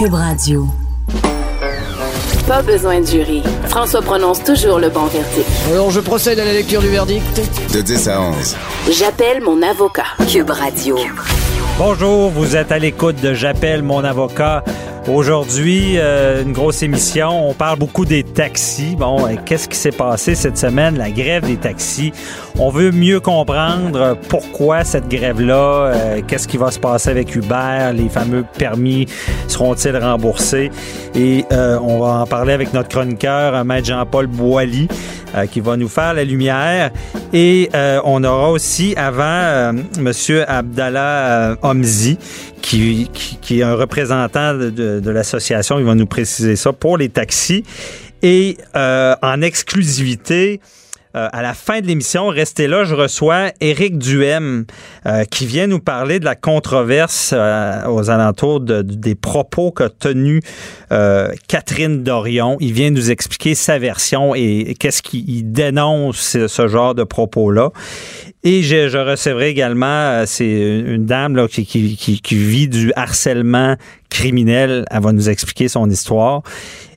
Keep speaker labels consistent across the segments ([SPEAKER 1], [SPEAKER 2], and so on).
[SPEAKER 1] Cube Radio.
[SPEAKER 2] Pas besoin de jury. François prononce toujours le bon verdict.
[SPEAKER 3] Alors, je procède à la lecture du verdict.
[SPEAKER 4] De 10 à 11.
[SPEAKER 2] J'appelle mon avocat.
[SPEAKER 1] Cube Radio.
[SPEAKER 5] Bonjour, vous êtes à l'écoute de J'appelle mon avocat. Aujourd'hui, euh, une grosse émission. On parle beaucoup des taxis. Bon, euh, qu'est-ce qui s'est passé cette semaine? La grève des taxis. On veut mieux comprendre pourquoi cette grève-là. Euh, qu'est-ce qui va se passer avec Uber? Les fameux permis seront-ils remboursés? Et on va en parler avec notre chroniqueur, Maître Jean-Paul Boilly, qui va nous faire la lumière. Et on aura aussi avant Monsieur Abdallah Omzi, qui, qui, est un représentant de, de, l'association. Il va nous préciser ça pour les taxis. Et euh, en exclusivité, euh, à la fin de l'émission, restez là, je reçois Éric Duhem euh, qui vient nous parler de la controverse aux alentours de, des propos qu'a tenu Catherine Dorion. Il vient nous expliquer sa version et, qu'est-ce qu'il dénonce ce genre de propos-là. Et je, je recevrai également, c'est une dame là, qui, qui, qui, vit du harcèlement criminel. Elle va nous expliquer son histoire.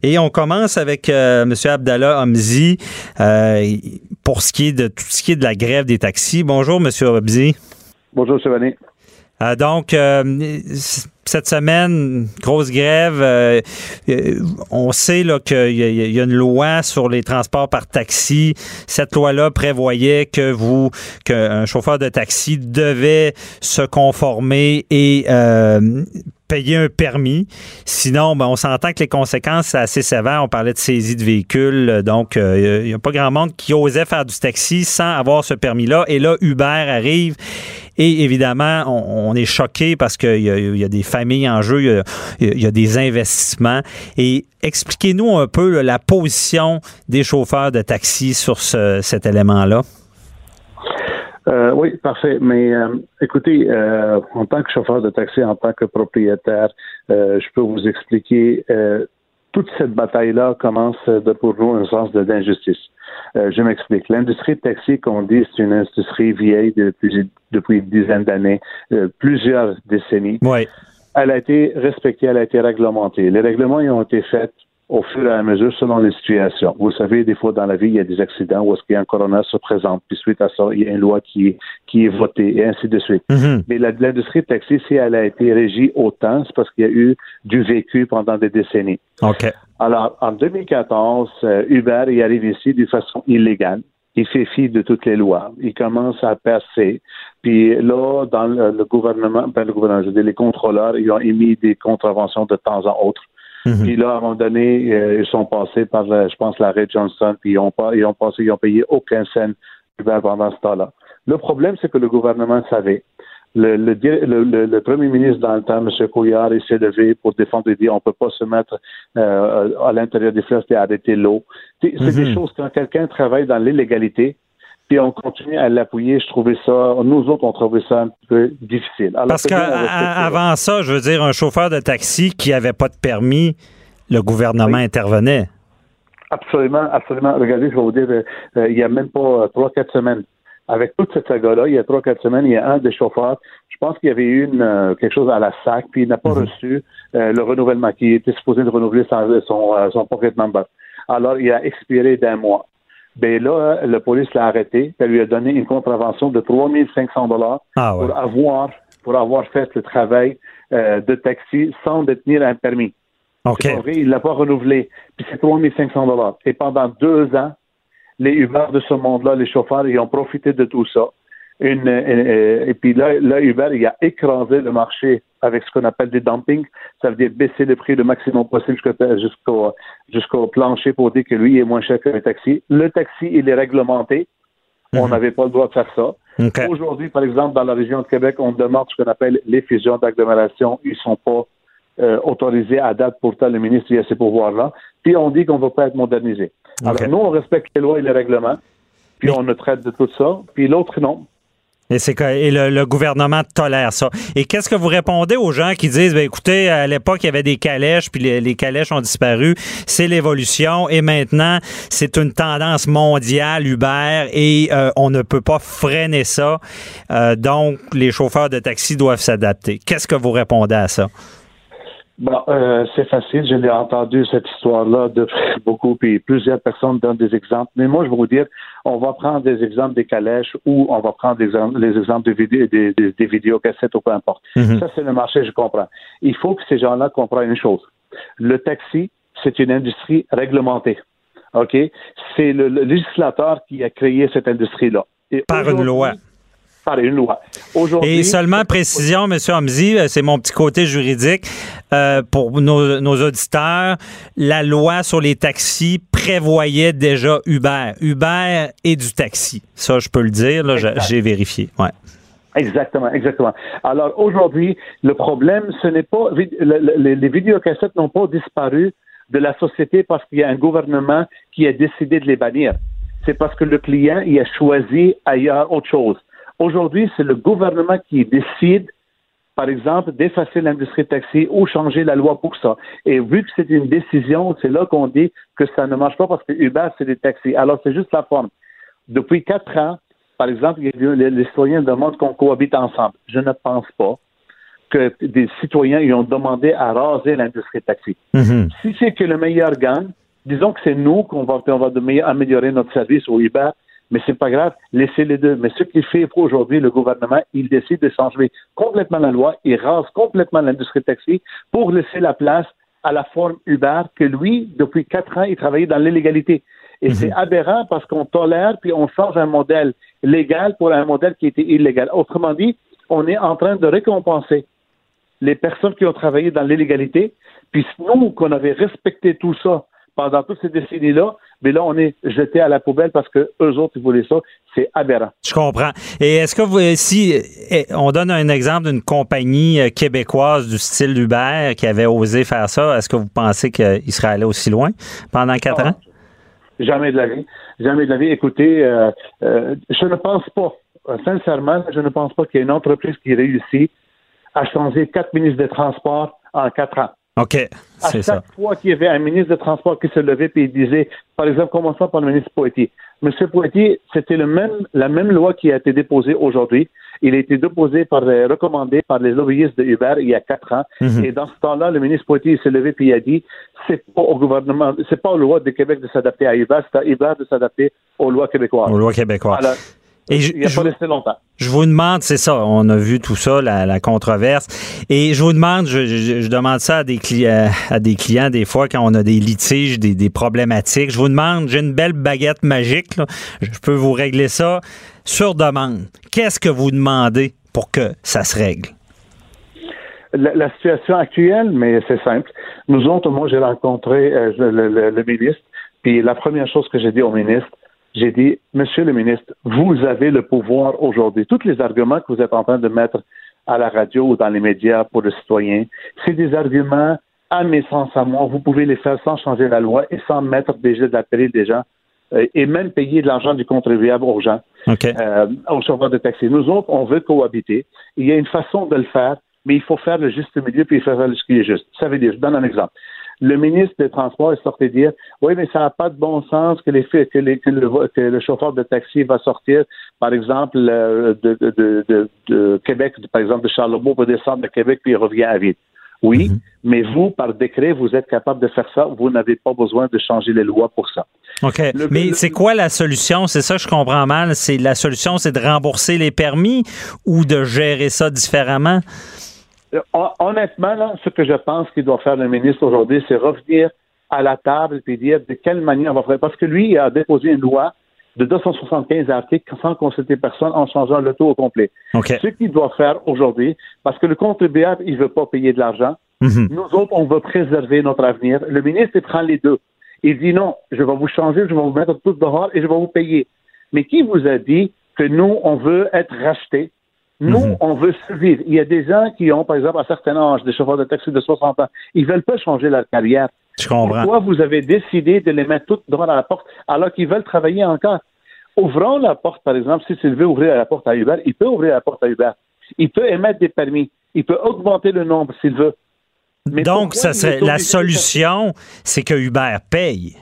[SPEAKER 5] Et on commence avec euh, M. Abdallah Hamzi euh, pour ce qui est de tout ce qui est de la grève des taxis. Bonjour, M. Hamzi.
[SPEAKER 6] Bonjour, M.
[SPEAKER 5] Euh, donc, euh, cette semaine, grosse grève. Euh, on sait qu'il y, y, a une loi sur les transports par taxi. Cette loi-là prévoyait que vous, qu'un chauffeur de taxi devait se conformer et payer un permis. Sinon, ben, on s'entend que les conséquences, c'est assez sévère. On parlait de saisie de véhicules. Donc, il n'y a pas grand monde qui osait faire du taxi sans avoir ce permis-là. Et là, Uber arrive et évidemment, on, est choqué parce qu'il y, a des familles en jeu, il y a, des investissements. Et expliquez-nous un peu la position des chauffeurs de taxi sur cet élément-là.
[SPEAKER 6] Euh, oui, parfait. Mais euh, écoutez, euh, en tant que chauffeur de taxi, en tant que propriétaire, je peux vous expliquer toute cette bataille-là commence de, pour nous un sens d'injustice. Euh, je m'explique. L'industrie de taxi, qu'on dit, c'est une industrie vieille depuis, depuis une dizaine d'années, euh, plusieurs décennies.
[SPEAKER 5] Oui.
[SPEAKER 6] Elle a été respectée, elle a été réglementée. Les règlements ont été faits au fur et à mesure selon les situations. Vous savez, des fois dans la vie, il y a des accidents où est-ce qu'il y a un corona se présente, puis suite à ça, il y a une loi qui est, qui est votée, et ainsi de suite.
[SPEAKER 5] Mm-hmm.
[SPEAKER 6] Mais l'industrie de taxi, si elle a été régie autant, c'est parce qu'il y a eu du vécu pendant des décennies.
[SPEAKER 5] OK.
[SPEAKER 6] Alors, en 2014, euh, Uber y arrive ici d'une façon illégale. Il fait fi de toutes les lois. Il commence à percer. Puis là, dans le, gouvernement, ben le gouvernement, je les contrôleurs, ils ont émis des contraventions de temps en autre. Mhm. Puis là, à un moment donné, euh, ils sont passés par, euh, je pense, l'arrêt Johnson, puis ils ont pas, ils ont passé, ils ont payé aucun cent pendant ce temps-là. Le problème, c'est que le gouvernement savait. Le, le, le, premier ministre dans le temps, M. Couillard, il s'est levé pour défendre et dire on peut pas se mettre euh, à l'intérieur des fleuves et arrêter l'eau. C'est des mhm. choses quand quelqu'un travaille dans l'illégalité, on continue à l'appuyer. Je trouvais ça, nous autres, on trouvait ça un peu difficile.
[SPEAKER 5] Parce qu'avant ça, je veux dire, un chauffeur de taxi qui n'avait pas de permis, le gouvernement intervenait.
[SPEAKER 6] Absolument, absolument. Regardez, je vais vous dire, euh, euh, il n'y a même pas trois, quatre semaines. Avec toute cette saga-là, il y a trois, quatre semaines, il y a un des chauffeurs, je pense qu'il y avait eu une, euh, quelque chose à la SAC, puis il n'a pas mhm. reçu le renouvellement, qui était supposé de renouveler son, son, son pocket number. Alors, il a expiré d'un mois. Ben là, le police l'a arrêté. Elle lui a donné une contravention de 3500 dollars
[SPEAKER 5] ah
[SPEAKER 6] pour avoir pour avoir fait le travail euh, de taxi sans détenir un permis.
[SPEAKER 5] Ok.
[SPEAKER 6] il l'a pas renouvelé. Puis c'est 3500 dollars. Et pendant deux ans, les Uber de ce monde-là, les chauffeurs, ils ont profité de tout ça. Une, euh, et, puis là, là, Uber, il a écrasé le marché avec ce qu'on appelle des dumpings. Ça veut dire baisser le prix le maximum possible jusqu'au jusqu'au plancher pour dire que lui est moins cher que le taxi. Le taxi, il est réglementé. On mhm. n'avait pas le droit de faire ça. Aujourd'hui, par exemple, dans la région de Québec, on demande ce qu'on appelle les fusions d'agglomération. Ils sont pas euh, autorisé à date. Pourtant, le ministre il a ces pouvoirs-là. Puis on dit qu'on ne va pas être modernisé. Alors nous, on respecte les lois et les règlements. Puis on ne traite de tout ça. Puis l'autre, non.
[SPEAKER 5] Et, c'est et le, le gouvernement tolère ça. Et qu'est-ce que vous répondez aux gens qui disent, ben, écoutez, à l'époque, il y avait des calèches, puis les, les calèches ont disparu. C'est l'évolution. Et maintenant, c'est une tendance mondiale, Uber, et euh, on ne peut pas freiner ça. Euh, donc, les chauffeurs de taxi doivent s'adapter. Qu'est-ce que vous répondez à ça?
[SPEAKER 6] Bon, euh, c'est facile. Je l'ai entendu cette histoire-là de beaucoup, puis plusieurs personnes donnent des exemples. Mais moi, je vais vous dire, on va prendre des exemples des calèches ou on va prendre des, exemples- les exemples de vidéos, des, des, des vidéocassettes ou peu importe.
[SPEAKER 5] Mhm.
[SPEAKER 6] Ça, c'est le marché, je comprends. Il faut que ces gens-là comprennent une chose. Le taxi, c'est une industrie réglementée. OK? C'est le, le législateur qui a créé cette industrie-là.
[SPEAKER 5] Par une loi.
[SPEAKER 6] Par une loi. Aujourd'hui.
[SPEAKER 5] Et seulement précision, M. Hamzi, euh, c'est mon petit côté juridique. euh, pour nos, nos auditeurs, la loi sur les taxis prévoyait déjà Uber. Uber et du taxi. Ça, je peux le dire, j'ai- vérifié. Ouais.
[SPEAKER 6] Exactement, exactement. Alors aujourd'hui, le problème, ce n'est pas les, les vidéocassettes n'ont pas disparu de la société parce qu'il y a un gouvernement qui a décidé de les bannir. C'est parce que le client il a choisi ailleurs autre chose. Aujourd'hui, c'est le gouvernement qui décide, par exemple, d'effacer l'industrie taxi ou changer la loi pour ça. Et vu que c'est une décision, c'est là qu'on dit que ça ne marche pas parce que Uber, c'est des taxis. Alors, c'est juste la forme. Depuis quatre ans, par exemple, les, citoyens demandent qu'on cohabite ensemble. Je ne pense pas que des citoyens y ont demandé à raser l'industrie taxi.
[SPEAKER 5] Mhm.
[SPEAKER 6] Si c'est que le meilleur gagne, disons que c'est nous qu'on va, on va améliorer notre service au Uber, mais c'est pas grave, laissez les deux. Mais ce qu'il fait aujourd'hui, le gouvernement, il décide de changer complètement la loi, il rase complètement l'industrie taxi pour laisser la place à la forme Uber que lui, depuis quatre ans, il travaillait dans l'illégalité. Et c'est aberrant parce qu'on tolère puis on change un modèle légal pour un modèle qui était illégal. Autrement dit, on est en train de récompenser les personnes qui ont travaillé dans l'illégalité, puis nous, qu'on avait respecté tout ça pendant toutes ces décennies-là, mais là, on est jeté à la poubelle parce que eux autres, ils voulaient ça. C'est aberrant.
[SPEAKER 5] Je comprends. Et est-ce que vous, si eh, on donne un exemple d'une compagnie euh, québécoise du style Uber qui avait osé faire ça, est-ce que vous pensez qu'il serait allé aussi loin pendant quatre
[SPEAKER 6] Ah.
[SPEAKER 5] ans?
[SPEAKER 6] Jamais de la vie. Jamais de la vie. Écoutez, euh, euh, je ne pense pas, sincèrement, je ne pense pas qu'il y ait une entreprise qui réussit à changer quatre ministres des Transports en quatre ans.
[SPEAKER 5] OK,
[SPEAKER 6] À chaque
[SPEAKER 5] ça.
[SPEAKER 6] fois qu'il y avait un ministre des Transports qui se levait et il disait, par exemple, commençons par le ministre Poitier. Monsieur Poitier, c'était le même, la même loi qui a été déposée aujourd'hui. Il a été déposé par, euh, recommandé par les lobbyistes de Uber il y a quatre ans.
[SPEAKER 5] Mhm.
[SPEAKER 6] Et dans ce temps-là, le ministre Poitier il s'est levé et il a dit, c'est pas au gouvernement, c'est pas aux lois de Québec de s'adapter à Uber, c'est à Uber de s'adapter aux lois québécoises.
[SPEAKER 5] Aux lois québécoises.
[SPEAKER 6] Alors,
[SPEAKER 5] Et je,
[SPEAKER 6] il a
[SPEAKER 5] je
[SPEAKER 6] pas
[SPEAKER 5] vous-
[SPEAKER 6] resté longtemps.
[SPEAKER 5] je vous demande, c'est ça, on a vu tout ça, la, la controverse. Et je vous demande, je, je- je demande ça à des, clients, à des clients des fois quand on a des litiges, des, des problématiques. Je vous demande, j'ai une belle baguette magique, là. je peux vous régler ça sur demande. Qu'est-ce que vous demandez pour que ça se règle?
[SPEAKER 6] La, la situation actuelle, mais c'est simple. Nous autres, moi, j'ai rencontré euh, le, le- le ministre, puis la première chose que j'ai dit au ministre, j'ai dit, Monsieur le ministre, vous avez le pouvoir aujourd'hui. Tous les arguments que vous êtes en train de mettre à la radio ou dans les médias pour le citoyen, c'est des arguments, à mes sens à moi, vous pouvez les faire sans changer la loi et sans mettre déjà de la péril des gens euh, et même payer de l'argent du contribuable aux gens
[SPEAKER 5] OK.
[SPEAKER 6] euh, aux chauffeurs de taxi. Nous autres, on veut cohabiter. Il y a une façon de le faire, mais il faut faire le juste milieu puis il faut faire ce qui est juste. Ça veut dire, je donne un exemple. Le ministre des Transports est sorti dire Oui, mais ça n'a pas de bon sens que, les, que, les, que, le, que le chauffeur de taxi va sortir, par exemple, euh, de, de, de, de, de Québec, par exemple, de Charlebourg, pour descendre de Québec, puis il revient à vide. Oui, mais vous, par décret, vous êtes capable de faire ça. Vous n'avez pas besoin de changer les lois pour ça.
[SPEAKER 5] OK.
[SPEAKER 6] Le-
[SPEAKER 5] Mais
[SPEAKER 6] le-
[SPEAKER 5] c'est quoi la solution? C'est ça que je comprends mal. C'est la solution, c'est de rembourser les permis ou de gérer ça différemment?
[SPEAKER 6] Euh, hon- Honnêtement, là, ce que je pense qu'il doit faire le ministre aujourd'hui, c'est revenir à la table et dire de quelle manière on va faire. Parce que lui, il a déposé une loi de 275 articles sans consulter personne en changeant le taux au complet. Ce qu'il doit faire aujourd'hui, parce que le contribuable, il veut pas payer de l'argent.
[SPEAKER 5] Mhm.
[SPEAKER 6] Nous autres, on veut préserver notre avenir. Le ministre, il prend les deux. Il dit non, je vais vous changer, je vais vous mettre tous dehors et je vais vous payer. Mais qui vous a dit que nous, on veut être rachetés? Nous,
[SPEAKER 5] Mhm.
[SPEAKER 6] on veut survivre. Il y a des gens qui ont, par exemple, à certain âge, des chauffeurs de taxi de 60 ans, ils veulent pas changer leur carrière.
[SPEAKER 5] Je comprends.
[SPEAKER 6] Pourquoi vous avez décidé de les mettre toutes à la porte alors qu'ils veulent travailler encore? Ouvrons la porte, par exemple, si s'il veut ouvrir la porte à Uber, il peut ouvrir la porte à Uber. Il peut émettre des permis. Il peut augmenter le nombre s'il veut. Mais
[SPEAKER 5] Donc, ça serait la solution, c'est que Uber paye.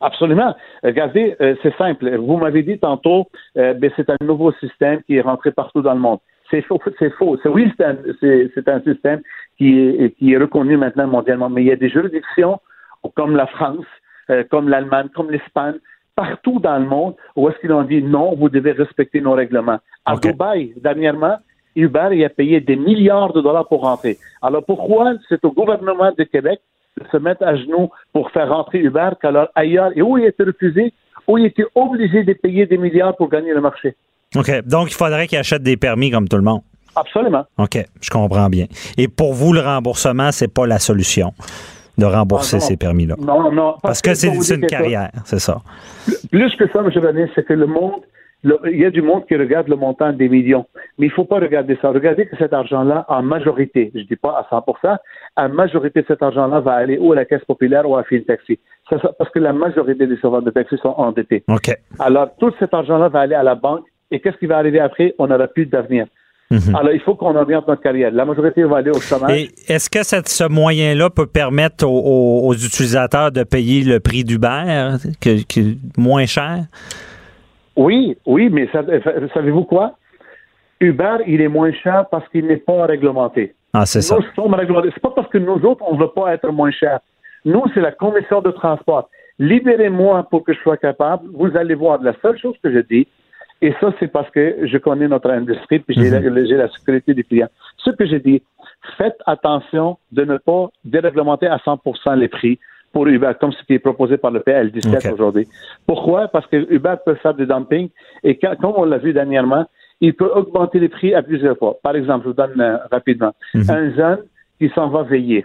[SPEAKER 6] Absolument. Regardez, euh, c'est simple. Vous m'avez dit tantôt, euh, ben, c'est un nouveau système qui est rentré partout dans le monde. C'est faux. C'est faux. C'est oui, c'est un, c'est, un système qui est, qui est reconnu maintenant mondialement. Mais il y a des juridictions comme la France, euh, comme l'Allemagne, comme l'Espagne, partout dans le monde où est-ce qu'ils ont dit non, vous devez respecter nos règlements. À. Dubaï, dernièrement, Uber a payé des milliards de dollars pour rentrer. Alors pourquoi c'est au gouvernement de Québec se mettre à genoux pour faire rentrer Uber qu'alors ailleurs, et où il a été refusé, où il était obligé de payer des milliards pour gagner le marché.
[SPEAKER 5] OK. Donc, il faudrait qu'il achète des permis comme tout le monde.
[SPEAKER 6] Absolument.
[SPEAKER 5] OK. Je comprends bien. Et pour vous, le remboursement, c'est pas la solution de rembourser
[SPEAKER 6] Ah,
[SPEAKER 5] ces permis-là.
[SPEAKER 6] Non, non.
[SPEAKER 5] Parce que
[SPEAKER 6] je
[SPEAKER 5] c'est une carrière, c'est ça.
[SPEAKER 6] Plus que ça, M. Bernier, c'est que le monde, le- il y a du monde qui regarde le montant des millions. Mais il ne faut pas regarder ça. Regardez que cet argent-là, en majorité, je ne dis pas à 100 en majorité, cet argent-là va aller ou à la Caisse populaire ou à Taxi. Ça, ça, parce que la majorité des chauffeurs de taxi sont endettés. Alors, tout cet argent-là va aller à la banque. Et qu'est-ce qui va arriver après? On n'aura plus d'avenir. Alors, il faut qu'on oriente notre carrière. La majorité va aller au chômage.
[SPEAKER 5] Est-ce que cette- ce moyen-là peut permettre aux, aux- aux utilisateurs de payer le prix d'Uber, moins cher?
[SPEAKER 6] Oui, oui, mais euh, savez-vous quoi? Uber, il est moins cher parce qu'il n'est pas réglementé.
[SPEAKER 5] Ah, c'est ça.
[SPEAKER 6] Nous sommes réglementés. C'est pas parce que nous autres, on ne veut pas être moins cher. Nous, c'est la commission de transport. Libérez-moi pour que je sois capable. Vous allez voir, la seule chose que je dis, et ça, c'est parce que je connais notre industrie, puis j'ai la, j'ai la sécurité des clients. Ce que j'ai dit, faites attention de ne pas déréglementer à 100 les prix pour Uber, comme ce qui est proposé par le PL17
[SPEAKER 5] Ok.
[SPEAKER 6] aujourd'hui. Pourquoi? Parce que Uber peut faire du dumping, et quand- comme on l'a vu dernièrement, il peut augmenter les prix à plusieurs fois. Par exemple, je vous donne euh, rapidement. Un jeune qui s'en va veiller,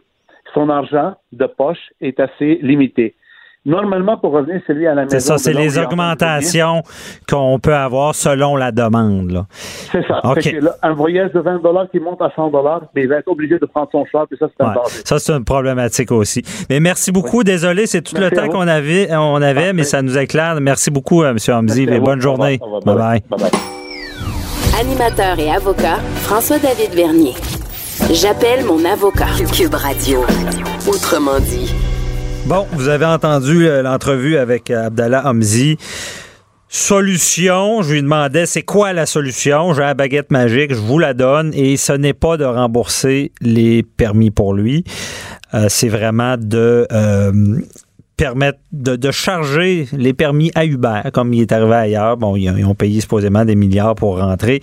[SPEAKER 6] son argent de poche est assez limité. Normalement, pour revenir, c'est lui à la maison.
[SPEAKER 5] C'est ça, c'est les augmentations qu'on peut avoir selon la demande.
[SPEAKER 6] C'est ça.
[SPEAKER 5] OK.
[SPEAKER 6] Fait que là, un voyage de 20 qui monte à 100 mais il va être obligé de prendre son char, puis ça, c'est un
[SPEAKER 5] Ouais. Ça, c'est une problématique aussi. Mais merci beaucoup. Désolé, c'est tout
[SPEAKER 6] Merci
[SPEAKER 5] le temps qu'on avait, on avait
[SPEAKER 6] Parfait.
[SPEAKER 5] mais ça nous éclaire. Merci beaucoup, euh, M. Hamzi. Et. Bonne journée. Bye-bye.
[SPEAKER 2] Animateur et avocat, François-David Vernier. J'appelle mon avocat.
[SPEAKER 1] Cube Radio. Autrement dit.
[SPEAKER 5] Bon, vous avez entendu euh, l'entrevue avec euh, Abdallah Hamzi. Solution, je lui demandais c'est quoi la solution? J'ai la baguette magique, je vous la donne et ce n'est pas de rembourser les permis pour lui. Euh, c'est vraiment de permettre de, charger les permis à Uber, comme il est arrivé ailleurs. Bon, ils, ont- payé supposément des milliards pour rentrer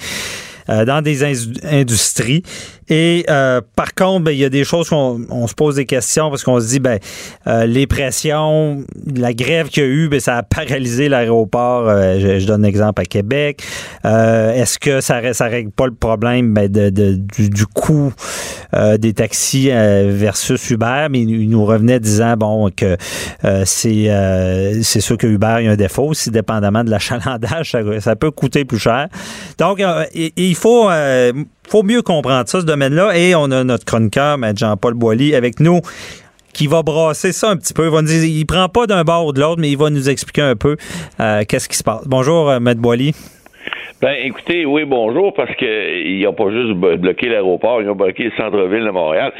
[SPEAKER 5] dans des indu- industries. Et euh, par contre, ben, il y a des choses qu'on on se pose des questions parce qu'on se dit, ben, euh, les pressions, la grève qu'il y a eu, ben, ça a paralysé l'aéroport. euh, je, je donne un exemple à Québec. Euh, Est-ce que ça, ça règle pas le problème ben, de, de- du, du coût euh, des taxis euh, versus Uber? Mais il, nous revenait disant, bon, que c'est c'est sûr que Uber a un défaut aussi, dépendamment de l'achalandage, ça, ça peut coûter plus cher. Donc, il, faut, faut mieux comprendre ça, ce domaine-là. Et on a notre chroniqueur, M. Jean-Paul Boilly, avec nous qui va brasser ça un petit peu. Il va nous dire, il prend pas d'un bord ou de l'autre, mais il va nous expliquer un peu euh, qu'est-ce qui se passe. Bonjour, euh, M. Boilly.
[SPEAKER 4] Ben, écoutez, oui, bonjour, parce que ils n'ont pas juste blo- bloqué l'aéroport, ils ont bloqué le centre-ville de Montréal.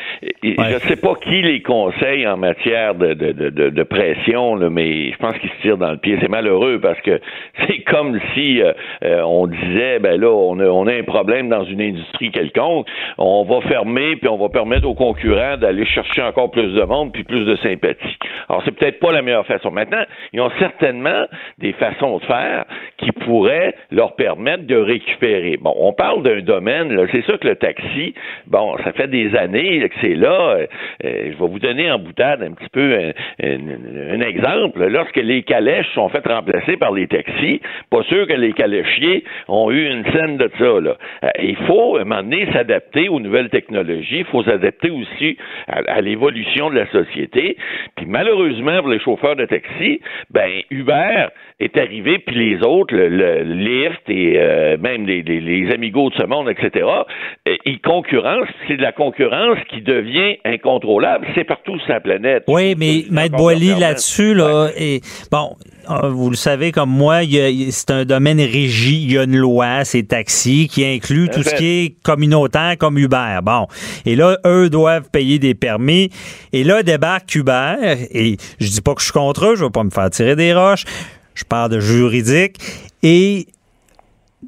[SPEAKER 4] Et
[SPEAKER 5] Ouais.
[SPEAKER 4] Je ne sais pas qui les conseille en matière de, de, de, de- de pression, là, mais je pense qu'ils se tirent dans le pied. C'est malheureux parce que c'est comme si euh, euh, on disait, ben là, on a, on a un problème dans une industrie quelconque, on va fermer, puis on va permettre aux concurrents d'aller chercher encore plus de monde, puis plus de sympathie. Alors, c'est peut-être pas la meilleure façon. Maintenant, ils ont certainement des façons de faire qui pourraient leur permettre de récupérer. Bon, on parle d'un domaine, c'est sûr que le taxi, bon, ça fait des années que c'est là. Euh, euh, je vais vous donner en boutade un petit peu un, exemple. Lorsque les calèches sont faites remplacer par les taxis, pas sûr que les caléchiers ont eu une scène de ça. Là. Euh, il faut, à un moment donné, s'adapter aux nouvelles technologies. Il faut s'adapter aussi à, à l'évolution de la société. Puis malheureusement, pour les chauffeurs de taxi, ben Uber est arrivé, puis les autres, le, le Lyft et euh, même les, les, amigos de ce monde, etc., ils concurrencent. C'est de la concurrence qui devient incontrôlable. C'est partout sur la planète.
[SPEAKER 5] Oui, mais Maître Boily, là-dessus, là, et, bon, ah, vous le savez comme moi, c'est un domaine régi. Il y a une loi, c'est taxi, qui inclut tout ce qui est communautaire comme Uber. Bon. Et là, eux doivent payer des permis. Et là, débarque Uber. Et je dis pas que je suis contre eux, je veux pas me faire tirer des roches. Je parle de juridique. Et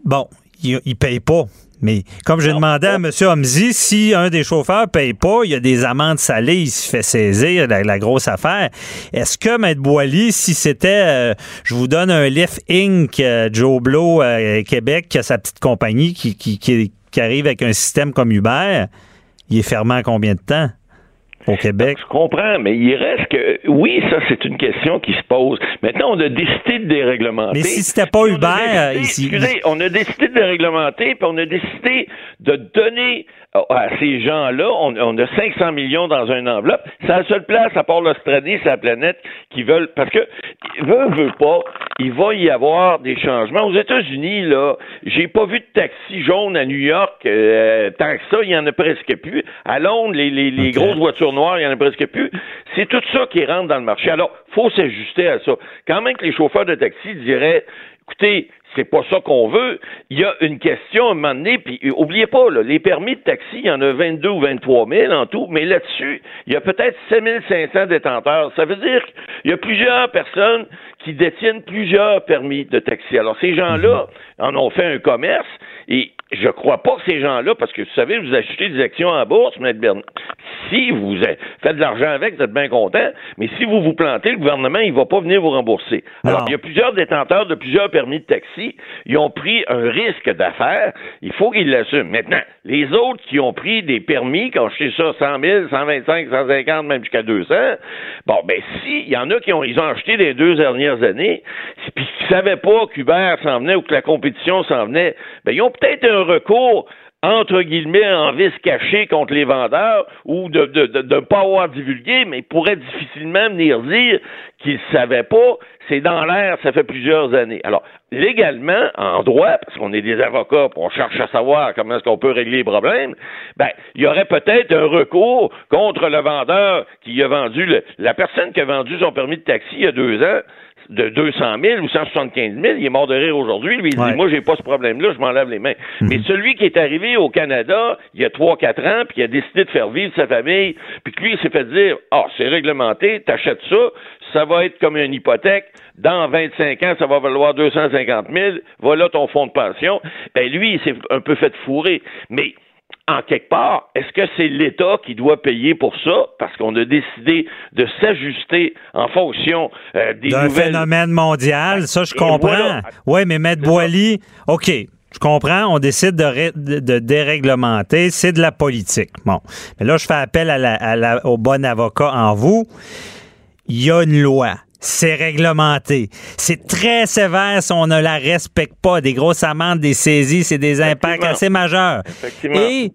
[SPEAKER 5] bon, ils, ils payent pas. Mais comme j'ai demandé à M. Homzi, si un des chauffeurs paye pas, il y a des amendes salées, il se fait saisir, la, grosse affaire. Est-ce que, Maître Boily, si c'était, euh, je vous donne un Lyft Inc., euh, Joe Blow, euh, Québec, qui a sa petite compagnie qui, qui, qui, qui arrive avec un système comme Uber, il est fermé en combien de temps? Au Québec.
[SPEAKER 4] Je comprends, mais il reste que oui, ça c'est une question qui se pose. Maintenant, on a décidé de déréglementer.
[SPEAKER 5] Mais si c'était pas Uber ici,
[SPEAKER 4] excusez, on a décidé de déréglementer, puis on a décidé de donner à ces gens-là, on, a 500 millions dans une enveloppe. C'est la seule place, à part l'Australie, c'est la planète, qui veulent, parce que, veut, veut pas, il va y avoir des changements. Aux États-Unis, là, j'ai pas vu de taxi jaune à New York, euh, tant que ça, il y en a presque plus. À Londres, les, les, les grosses voitures noires, il y en a presque plus. C'est tout ça qui rentre dans le marché. Alors, faut s'ajuster à ça. Quand même que les chauffeurs de taxi diraient, écoutez, c'est pas ça qu'on veut. Il y a une question à un moment donné, puis oubliez pas, les permis de taxi, il y en a 22 ou 23 000 en tout, mais là-dessus, il y a peut-être 7 500 détenteurs. Ça veut dire qu'il y a plusieurs personnes qui détiennent plusieurs permis de taxi. Alors, ces gens-là en ont fait un commerce, et je crois pas que ces gens-là, parce que vous savez, vous achetez des actions en bourse, M. Bernard. Si vous faites de l'argent avec, vous êtes bien content, mais si vous vous plantez, le gouvernement, il va pas venir vous rembourser. Alors, il y a plusieurs détenteurs de plusieurs permis de taxi, ils ont pris un risque d'affaires, il faut qu'ils l'assument. Maintenant, les autres qui ont pris des permis, qui ont acheté ça 100 000, 125, 150, même jusqu'à 200, bon, ben, si, il y en a qui ont, ils ont acheté les deux dernières années, puis qui savaient pas qu'Uber s'en venait ou que la compétition s'en venait, ben, ils ont peut-être un recours entre guillemets, en vice caché contre les vendeurs ou de ne pas avoir divulgué, mais pourrait difficilement venir dire qu'ils ne savaient pas. C'est dans l'air, ça fait plusieurs années. Alors, légalement, en droit, parce qu'on est des avocats, on cherche à savoir comment est-ce qu'on peut régler les problèmes, ben, il y aurait peut-être un recours contre le vendeur qui a vendu, la personne qui a vendu son permis de taxi il y a deux ans, de 200 000 ou 175 000, il est mort de rire aujourd'hui. Lui, il dit, moi, j'ai pas ce problème-là, je m'en lave les mains. Mhm. Mais celui qui est arrivé au Canada il y a 3-4 ans, puis il a décidé de faire vivre sa famille, puis que lui, il s'est fait dire, ah, c'est réglementé, t'achètes ça, ça va être comme une hypothèque, dans 25 ans, ça va valoir 250 000, voilà ton fonds de pension. Ben, lui, il s'est un peu fait fourrer. Mais, en quelque part, est-ce que c'est l'État qui doit payer pour ça? Parce qu'on a décidé de s'ajuster en fonction euh, des
[SPEAKER 5] D'un phénomène mondial, ça je comprends. Oui, mais Maître Boily, OK, je comprends, on décide de, déréglementer, c'est de la politique. Bon, mais là, je fais appel au bon avocat en vous. Il y a une loi c'est réglementé. C'est très sévère si on ne la respecte pas. Des grosses amendes, des saisies, c'est des impacts assez majeurs. Et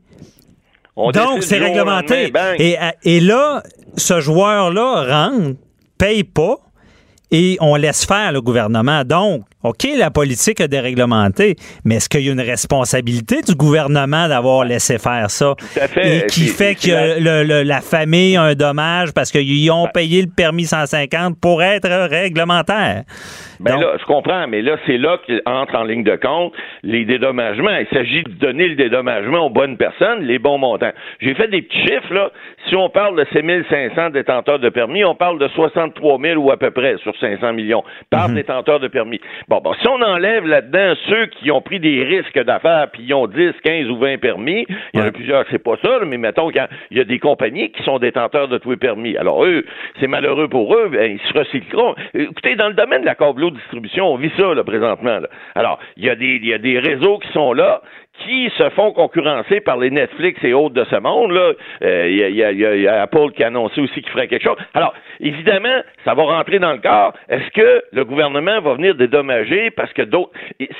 [SPEAKER 5] donc, c'est réglementé. Et, et là, ce joueur-là rentre, paye pas, et on laisse faire le gouvernement. Donc, OK, la politique a déréglementé, mais est-ce qu'il y a une responsabilité du gouvernement d'avoir laissé faire ça?
[SPEAKER 4] Tout à fait.
[SPEAKER 5] Et qui fait que la famille a un dommage parce qu'ils ont payé le permis 150 pour être réglementaire?
[SPEAKER 4] Ben là, je comprends, mais là, c'est là qu'entre en ligne de compte les dédommagements. Il s'agit de donner le dédommagement aux bonnes personnes, les bons montants. J'ai fait des petits chiffres, là. Si on parle de ces 1500 détenteurs de permis, on parle de 63 000 ou à peu près sur 500 millions par mhm. détenteur de permis. Bon, bon, si on enlève là-dedans ceux qui ont pris des risques d'affaires puis ils ont 10, 15 ou 20 permis, il y en a plusieurs, c'est pas ça, mais mettons qu'il y a des compagnies qui sont détenteurs de tous les permis. Alors eux, c'est malheureux pour eux, ben, ils se recycleront. Écoutez, dans le domaine de la câble distribution, on vit ça là, présentement. Alors, il y, a des, y a des réseaux qui sont là, qui se font concurrencer par les Netflix et autres de ce monde. là. Euh, il y, a, y, a, Apple qui a annoncé aussi qu'il ferait quelque chose. Alors, évidemment, ça va rentrer dans le corps. Est-ce que le gouvernement va venir dédommager parce que d'autres...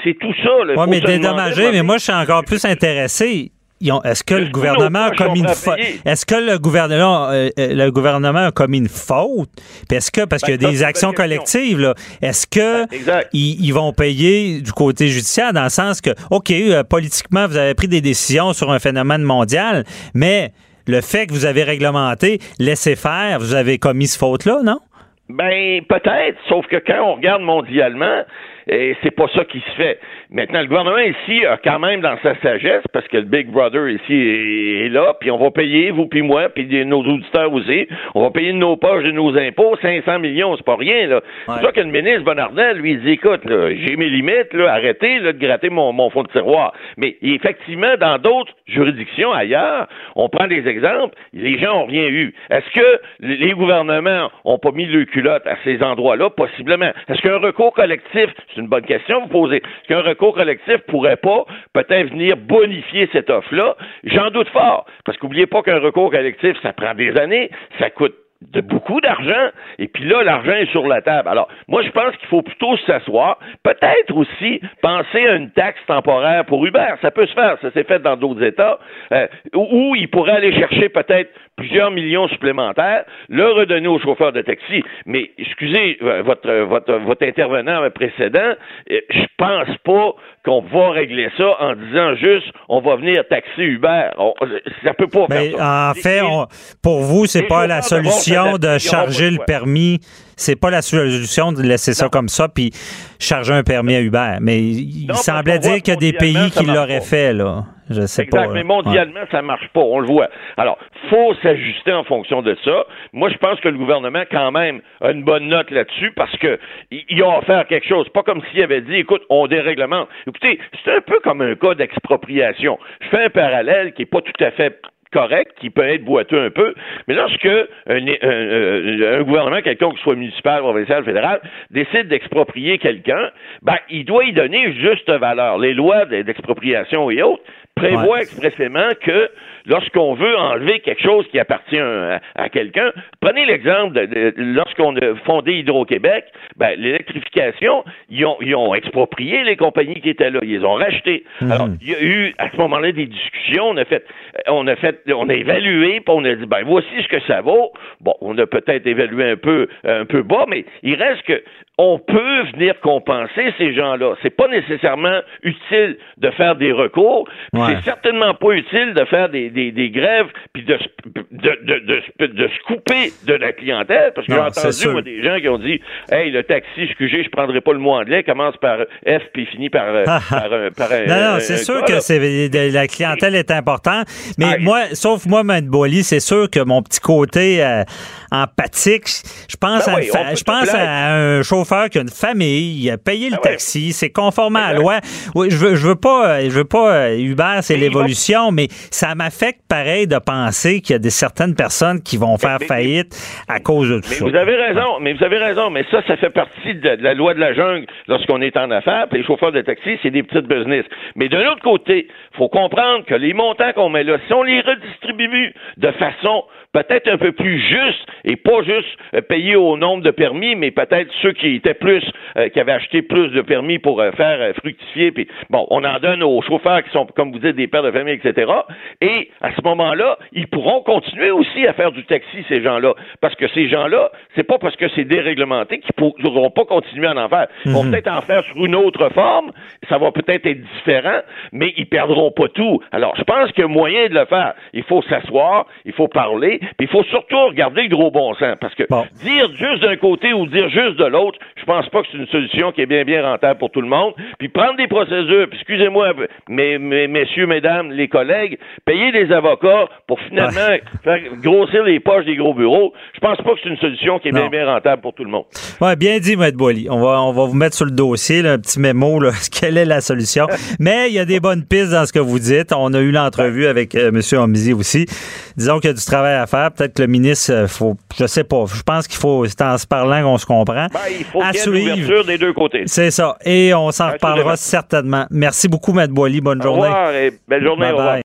[SPEAKER 4] C'est tout ça.
[SPEAKER 5] Oui, mais dédommager, mais moi, je suis encore plus intéressé est-ce que le gouvernement a commis une faute? Est-ce que le gouvernement, le gouvernement a commis une faute? Est-ce que, parce qu'il y a ben, des actions collectives, là, est-ce que ben, ils, vont payer du côté judiciaire dans le sens que, OK, euh, politiquement, vous avez pris des décisions sur un phénomène mondial, mais le fait que vous avez réglementé, laissez faire, vous avez commis ce faute-là, non?
[SPEAKER 4] Ben, peut-être, sauf que quand on regarde mondialement, et c'est pas ça qui se fait. Maintenant, le gouvernement ici a quand même dans sa sagesse, parce que le Big Brother ici est, là, puis on va payer, vous puis moi, puis nos auditeurs aussi, on va payer de nos poches, de nos impôts, 500 millions, c'est pas rien, là. C'est ça que le ministre Bonardel, lui, dit, écoute, j'ai mes limites, là, arrêtez là, de gratter mon, mon fond de tiroir. Mais effectivement, dans d'autres juridictions ailleurs, on prend des exemples, les gens ont rien eu. Est-ce que les gouvernements ont pas mis le culotte à ces endroits-là? Possiblement. Est-ce qu'un recours collectif, c'est une bonne question vous posez. Est-ce qu'un recours collectif pourrait pas peut-être venir bonifier cette offre-là? J'en doute fort. Parce qu'oubliez pas qu'un recours collectif, ça prend des années, ça coûte de beaucoup d'argent, et puis là, l'argent est sur la table. Alors, moi, je pense qu'il faut plutôt s'asseoir, peut-être aussi penser à une taxe temporaire pour Uber. Ça peut se faire, ça s'est fait dans d'autres États, euh, où il pourrait aller chercher peut-être plusieurs millions supplémentaires, le redonner aux chauffeurs de taxi. Mais, excusez, euh, votre, votre, votre intervenant précédent, euh, je pense pas qu'on va régler ça en disant juste on va venir taxer Uber. ça peut pas
[SPEAKER 5] faire ça. En fait, pour vous, c'est pas la solution de charger le permis. C'est pas la solution de laisser ça comme ça puis charger un permis à Uber. Mais il semblait dire qu'il y a des pays qui l'auraient fait, là. Je sais
[SPEAKER 4] exact, mais mondialement, ça marche pas, on le voit. Alors, faut s'ajuster en fonction de ça. Moi, je pense que le gouvernement, quand même, a une bonne note là-dessus parce que ils ont offert quelque chose. Pas comme s'il avait dit, écoute, on déréglemente. Écoutez, c'est un peu comme un cas d'expropriation. Je fais un parallèle qui est pas tout à fait correct, qui peut être boiteux un peu, mais lorsque un, gouvernement, quelqu'un que soit municipal, provincial, fédéral, décide d'exproprier quelqu'un, ben, il doit y donner juste valeur. Les lois d'expropriation et autres prévoient expressément que lorsqu'on veut enlever quelque chose qui appartient à, quelqu'un, prenez l'exemple de, lorsqu'on a fondé Hydro-Québec, ben, l'électrification, ils ont, ils ont exproprié les compagnies qui étaient là, ils les ont rachetées. Mhm. Alors, il y a eu à ce moment-là des discussions, on a fait, on a fait, on a évalué, puis on a dit, ben voici ce que ça vaut. Bon, on a peut-être évalué un peu, un peu bas, mais il reste que on peut venir compenser ces gens-là. C'est pas nécessairement utile de faire des recours. C'est certainement pas utile de faire des, des, des grèves puis de, de, de, de, se couper de la clientèle. Parce que j'ai entendu moi, des gens qui ont dit Hey, le taxi, excusez, je prendrai pas le mot anglais, commence par F puis finit par, euh, par, par,
[SPEAKER 5] Non, non, c'est sûr que c'est, la clientèle est importante. Mais moi, sauf moi, Mme Boily, c'est sûr que mon petit côté euh, empathique, je pense, ben à, je pense à un chauffeur qui a une famille, il a payé le ben taxi, c'est conforme à la loi. Je veux, je veux pas, je veux pas, euh, Uber, c'est l'évolution, mais ça m'affecte pareil de penser qu'il y a des certaines personnes qui vont faire faillite à cause de tout
[SPEAKER 4] mais
[SPEAKER 5] ça.
[SPEAKER 4] Vous avez raison, mais vous avez raison, mais ça, ça fait partie de, la loi de la jungle lorsqu'on est en affaires. les chauffeurs de taxi, c'est des petites business. Mais d'un autre côté, faut comprendre que les montants qu'on met là, si on les redistribue de façon peut-être un peu plus juste et pas juste euh, payer au nombre de permis, mais peut-être ceux qui étaient plus, euh, qui avaient acheté plus de permis pour euh, faire fructifier. Puis bon, on en donne aux chauffeurs qui sont, comme vous dites, des pères de famille, etc. Et à ce moment-là, ils pourront continuer aussi à faire du taxi ces gens-là, parce que ces gens-là, c'est pas parce que c'est déréglementé qu'ils pourront pas continuer à en faire. Ils vont mhm. peut-être en faire sur une autre forme. Ça va peut-être être différent, mais ils perdront pas tout. Alors, je pense qu'il y a moyen de le faire. Il faut s'asseoir, il faut parler, puis il faut surtout regarder le gros bon sens, parce que dire juste d'un côté ou dire juste de l'autre, je pense pas que c'est une solution qui est bien bien rentable pour tout le monde. Puis prendre des procédures, excusez-moi, mes, messieurs, mesdames, les collègues, payer des avocats pour finalement faire grossir les poches des gros bureaux, je pense pas que c'est une solution qui est bien bien rentable pour tout le monde.
[SPEAKER 5] Ouais, bien dit, M. Boily. On va, on va vous mettre sur le dossier, un petit mémo, là, quelle est la solution? Mais il y a des bonnes pistes dans ce que vous dites. On a eu l'entrevue avec euh, M. Omizi aussi. Disons qu'il y a du travail à faire Peut-être que le ministre, euh, faut, je sais pas. Je pense qu'il faut, c'est en se parlant qu'on se comprend.
[SPEAKER 4] Ben, il faut qu'il y ait une des deux côtés.
[SPEAKER 5] C'est ça. Et on s'en reparlera certainement. Merci beaucoup, M. Boily. Bonne journée.
[SPEAKER 4] Au revoir et belle journée. au revoir.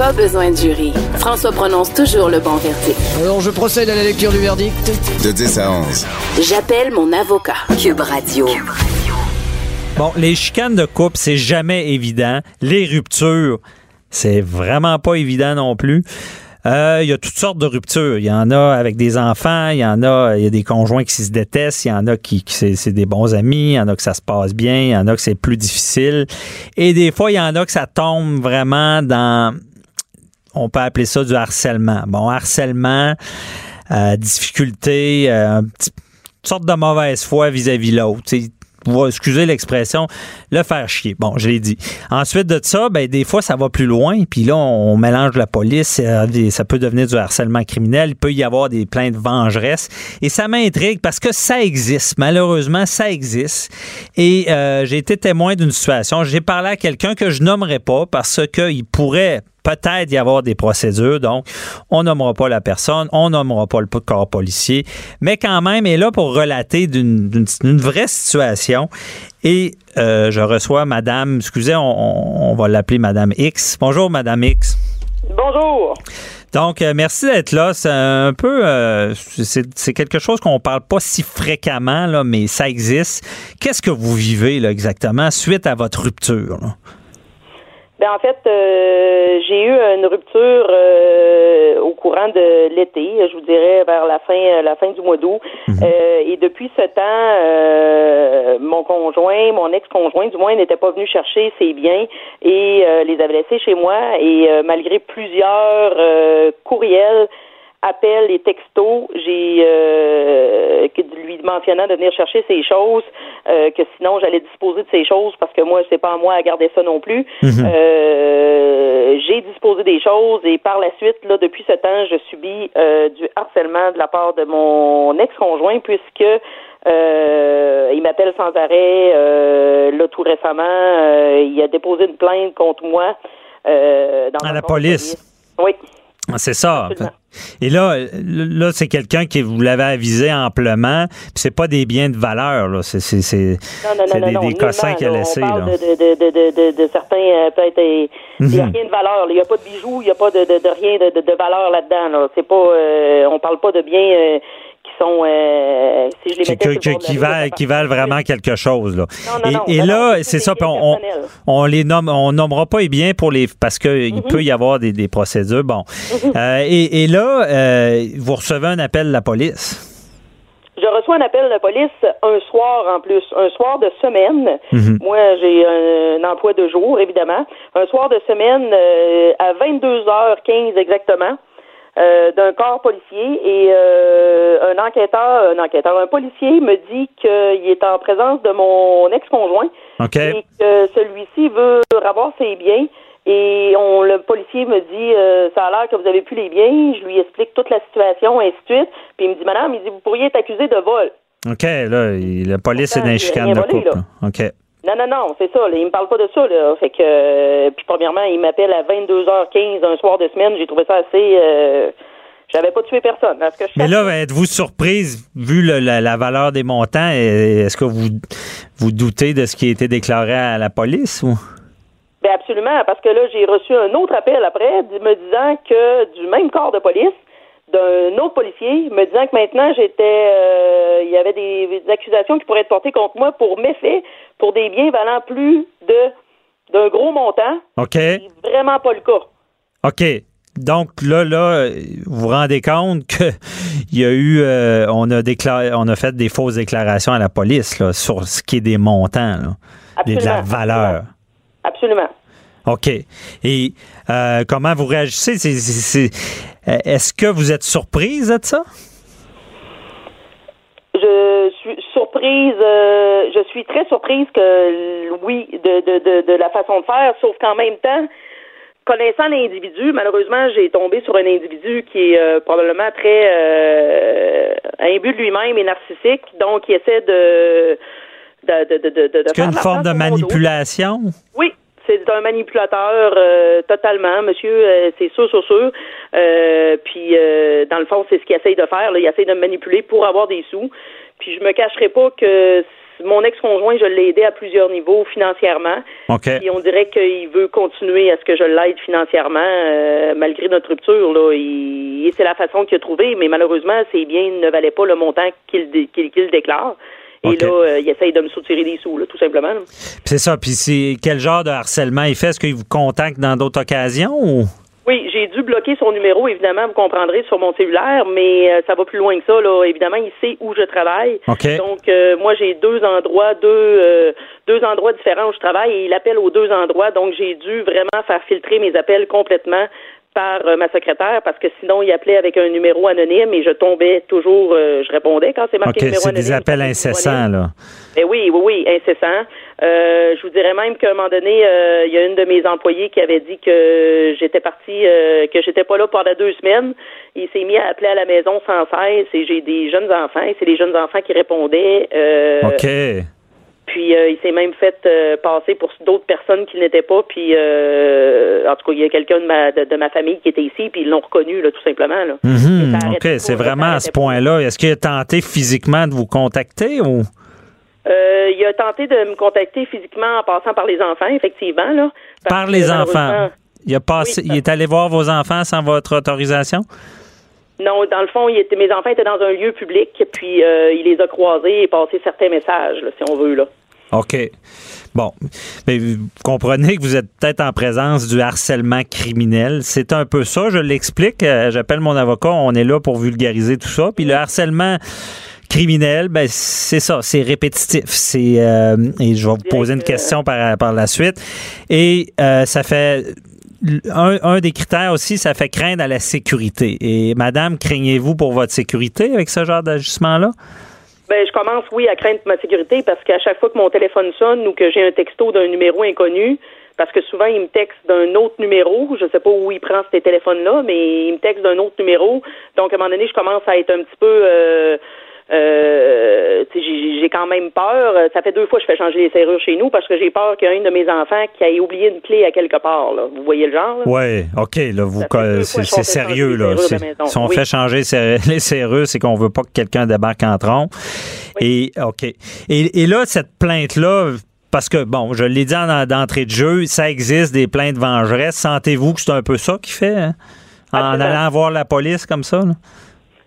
[SPEAKER 2] Pas besoin de jury. François prononce toujours le bon verdict.
[SPEAKER 3] Alors je procède à la lecture du verdict.
[SPEAKER 7] De 10 à 11.
[SPEAKER 2] J'appelle mon avocat.
[SPEAKER 1] Cube Radio.
[SPEAKER 5] Bon, les chicanes de couple, c'est jamais évident. Les ruptures, c'est vraiment pas évident non plus. Euh, Il y a toutes sortes de ruptures. Il y en a avec des enfants, il y en a, il y a des conjoints qui se détestent, il y en a qui, qui c'est, c'est des bons amis, il y en a que ça se passe bien, il y en a que c'est plus difficile. Et des fois, il y en a que ça tombe vraiment dans, on peut appeler ça du harcèlement. Bon, harcèlement, euh, difficulté, euh, une sorte de mauvaise foi vis-à-vis l'autre. Excusez l'expression, le faire chier. Bon, je l'ai dit. Ensuite de ça, ben, des fois, ça va plus loin. Puis là, on, mélange la police. euh, Ça peut devenir du harcèlement criminel. Il peut y avoir des plaintes vengeresses. Et ça m'intrigue parce que ça existe. Malheureusement, ça existe. Et j'ai été témoin d'une situation. J'ai parlé à quelqu'un que je nommerai pas parce qu'il pourrait peut-être y avoir des procédures. Donc, on nommera pas la personne, on nommera pas le corps policier, mais quand même est là pour relater d'une vraie situation. Et euh, je reçois Madame, excusez, on, va l'appeler Madame X. Bonjour, Madame X.
[SPEAKER 8] Bonjour.
[SPEAKER 5] Donc, euh, merci d'être là. C'est un peu, euh, c'est c'est quelque chose qu'on parle pas si fréquemment, là, mais ça existe. Qu'est-ce que vous vivez là, exactement suite à votre rupture? là?
[SPEAKER 8] Ben en fait, euh, j'ai eu une rupture euh, au courant de l'été, je vous dirais vers la fin la fin du mois d'août. Euh, et depuis ce temps, euh, mon conjoint, mon ex-conjoint, du moins, n'était pas venu chercher ses biens et euh, les avait laissés chez moi. Et euh, malgré plusieurs euh, courriels appels et textos, j'ai euh, lui mentionnant de venir chercher ses choses, euh, que sinon j'allais disposer de ses choses parce que moi c'est pas à moi à garder ça non plus. Euh, j'ai disposé des choses et par la suite là depuis ce temps je subis euh, du harcèlement de la part de mon ex-conjoint puisque euh, il m'appelle sans arrêt. Euh, là tout récemment, euh, il a déposé une plainte contre moi euh, dans
[SPEAKER 5] À la
[SPEAKER 8] de
[SPEAKER 5] police.
[SPEAKER 8] Oui.
[SPEAKER 5] Ah, C'est ça.
[SPEAKER 8] Absolument.
[SPEAKER 5] Et là, là, c'est quelqu'un qui vous l'avait avisé amplement. Puis c'est pas des biens de valeur, là. C'est, c'est, c'est,
[SPEAKER 8] Non, non,
[SPEAKER 5] c'est des,
[SPEAKER 8] non,
[SPEAKER 5] des cossins qu'il a laissés, là.
[SPEAKER 8] de, de, de, de, certains, euh, peut-être, euh, il n'y a
[SPEAKER 5] Mhm.
[SPEAKER 8] rien de valeur. Il n'y a pas de bijoux, il n'y a pas de, de, de rien de, de, de valeur là-dedans. Là. C'est pas, euh, on parle pas de biens euh, sont, euh, si je les
[SPEAKER 5] Qui,
[SPEAKER 8] mettais
[SPEAKER 5] valent, qui valent vraiment quelque chose, là.
[SPEAKER 8] Non, non, non,
[SPEAKER 5] et et là, c'est ça. on, on, les nomme, on nommera pas les biens pour les, parce que il
[SPEAKER 8] Mhm.
[SPEAKER 5] peut y avoir des, des procédures. Bon. Euh, et, et là, euh, vous recevez un appel de la police.
[SPEAKER 8] Je reçois un appel de police un soir en plus, un soir de semaine.
[SPEAKER 5] Mhm.
[SPEAKER 8] Moi, j'ai un, emploi de jour, évidemment. Un soir de semaine euh, à 22h15 exactement. Euh, d'un corps policier et euh, un enquêteur, un enquêteur, un policier me dit qu'il est en présence de mon ex-conjoint et que celui-ci veut avoir ses biens. Et on, le policier me dit, euh, ça a l'air que vous avez plus les biens. Je lui explique toute la situation, ainsi de suite. Puis il me dit, madame, il dit, vous pourriez être accusé de vol.
[SPEAKER 5] OK, là, la police est dans les chicanes de couple. OK.
[SPEAKER 8] Non, non, non, c'est ça. là. il me parle pas de ça. Là. Fait que, euh, puis premièrement, il m'appelle à 22h15 un soir de semaine. J'ai trouvé ça assez. Euh, J'avais pas tué personne. Que je
[SPEAKER 5] Mais là, êtes-vous surprise, vu le- la, la valeur des montants, est-ce que vous vous doutez de ce qui a été déclaré à la police? Ou?
[SPEAKER 8] Ben absolument, parce que là, j'ai reçu un autre appel après me disant que du même corps de police, d'un autre policier, me disant que maintenant j'étais euh, il y avait des, des accusations qui pourraient être portées contre moi pour méfaits, pour des biens valant plus de d'un gros montant.
[SPEAKER 5] OK.
[SPEAKER 8] Vraiment pas le cas.
[SPEAKER 5] OK. Donc là, là, vous vous rendez compte que il y a eu, euh, on a déclaré, on a fait des fausses déclarations à la police là, sur ce qui est des montants, là, de la
[SPEAKER 8] Absolument.
[SPEAKER 5] valeur.
[SPEAKER 8] Absolument.
[SPEAKER 5] OK. Et euh, comment vous réagissez? C'est- euh, Est-ce que vous êtes surprise de ça?
[SPEAKER 8] Je suis surprise, euh, je suis très surprise que oui, de, de, de, de la façon de faire, sauf qu'en même temps, connaissant l'individu, malheureusement, j'ai tombé sur un individu qui est euh, probablement très euh, imbu de lui-même et narcissique, donc qui essaie de de, de, de,
[SPEAKER 5] a une forme de manipulation?
[SPEAKER 8] Oui, c'est un manipulateur euh, totalement, monsieur, euh, c'est sûr, sûr, sûr. Euh, puis, dans le fond, c'est ce qu'il essaye de faire. Là. Il essaye de me manipuler pour avoir des sous. Puis, je me cacherai pas que mon ex-conjoint, je l'ai aidé à plusieurs niveaux financièrement.
[SPEAKER 5] Et
[SPEAKER 8] on dirait qu'il veut continuer à ce que je l'aide financièrement malgré notre rupture. Là. Et, c'est la façon qu'il a trouvé, mais malheureusement, ses biens ne valaient pas le montant qu'il qu'il déclare. Et là, euh, il essaye de me soutirer des sous, là, tout simplement.
[SPEAKER 5] C'est ça. Puis c'est quel genre de harcèlement il fait? Est-ce qu'il vous contacte dans d'autres occasions ou?
[SPEAKER 8] Oui, j'ai dû bloquer son numéro, évidemment, vous comprendrez, sur mon cellulaire, mais euh, ça va plus loin que ça. Là. Évidemment, il sait où je travaille. Donc, euh, moi, j'ai deux endroits, deux, deux endroits différents où je travaille et il appelle aux deux endroits. Donc, j'ai dû vraiment faire filtrer mes appels complètement par euh, ma secrétaire parce que sinon il appelait avec un numéro anonyme et je tombais toujours, euh, je répondais quand c'est marqué numéro
[SPEAKER 5] anonyme. c'est des appels incessants là.
[SPEAKER 8] Eh oui, oui, oui, incessants. Euh, je vous dirais même qu'à un moment donné, il y a une de mes employées qui avait dit que j'étais partie, que j'étais pas là pendant deux semaines. Il s'est mis à appeler à la maison sans cesse et j'ai des jeunes enfants et c'est les jeunes enfants qui répondaient.
[SPEAKER 5] OK.
[SPEAKER 8] Puis euh, il s'est même fait euh, passer pour d'autres personnes qui n'étaient pas. Puis euh, en tout cas, il y a quelqu'un de ma, de, ma famille qui était ici, puis ils l'ont reconnu, là, tout simplement. Là.
[SPEAKER 5] Mm-hmm. OK, c'est vraiment à ce point-là. Est-ce qu'il a tenté physiquement de vous contacter ou?
[SPEAKER 8] il a tenté de me contacter physiquement en passant par les enfants, effectivement. Là,
[SPEAKER 5] par les enfants? Il, a passé, il est allé voir vos enfants sans votre autorisation?
[SPEAKER 8] Non, dans le fond, il était, mes enfants étaient dans un lieu public, puis il les a croisés et passé certains messages, si on veut. là.
[SPEAKER 5] OK. Bon, mais vous comprenez que vous êtes peut-être en présence du harcèlement criminel. C'est un peu ça, je l'explique. Euh, j'appelle mon avocat, on est là pour vulgariser tout ça. Puis le harcèlement criminel, ben c'est ça, c'est répétitif. C'est euh, et je vais vous poser une question par, par la suite. Et euh, ça fait un, un, des critères aussi, ça fait craindre à la sécurité. Et madame, craignez-vous pour votre sécurité avec ce genre d'ajustement-là?
[SPEAKER 8] Ben, je commence, oui, à craindre ma sécurité parce qu'à chaque fois que mon téléphone sonne ou que j'ai un texto d'un numéro inconnu, parce que souvent, il me texte d'un autre numéro. Je sais pas où il prend ces téléphones-là, mais il me texte d'un autre numéro. Donc, à un moment donné, je commence à être un petit peu... Euh, euh, j'ai quand même peur. Ça fait deux fois que je fais changer les serrures chez nous parce que j'ai peur qu'il y ait un de mes enfants qui ait oublié une clé à quelque part. Là. Vous voyez le genre?
[SPEAKER 5] Oui, OK. Là, vous, c'est sérieux. Là. Si on fait changer les serrures, c'est qu'on veut pas que quelqu'un débarque en trompe. Et OK. Et, et là, cette plainte-là, parce que, bon, je l'ai dit en d'entrée de jeu, ça existe des plaintes vengeresses. Sentez-vous que c'est un peu ça qui fait, hein? en allant voir la police comme ça? Là?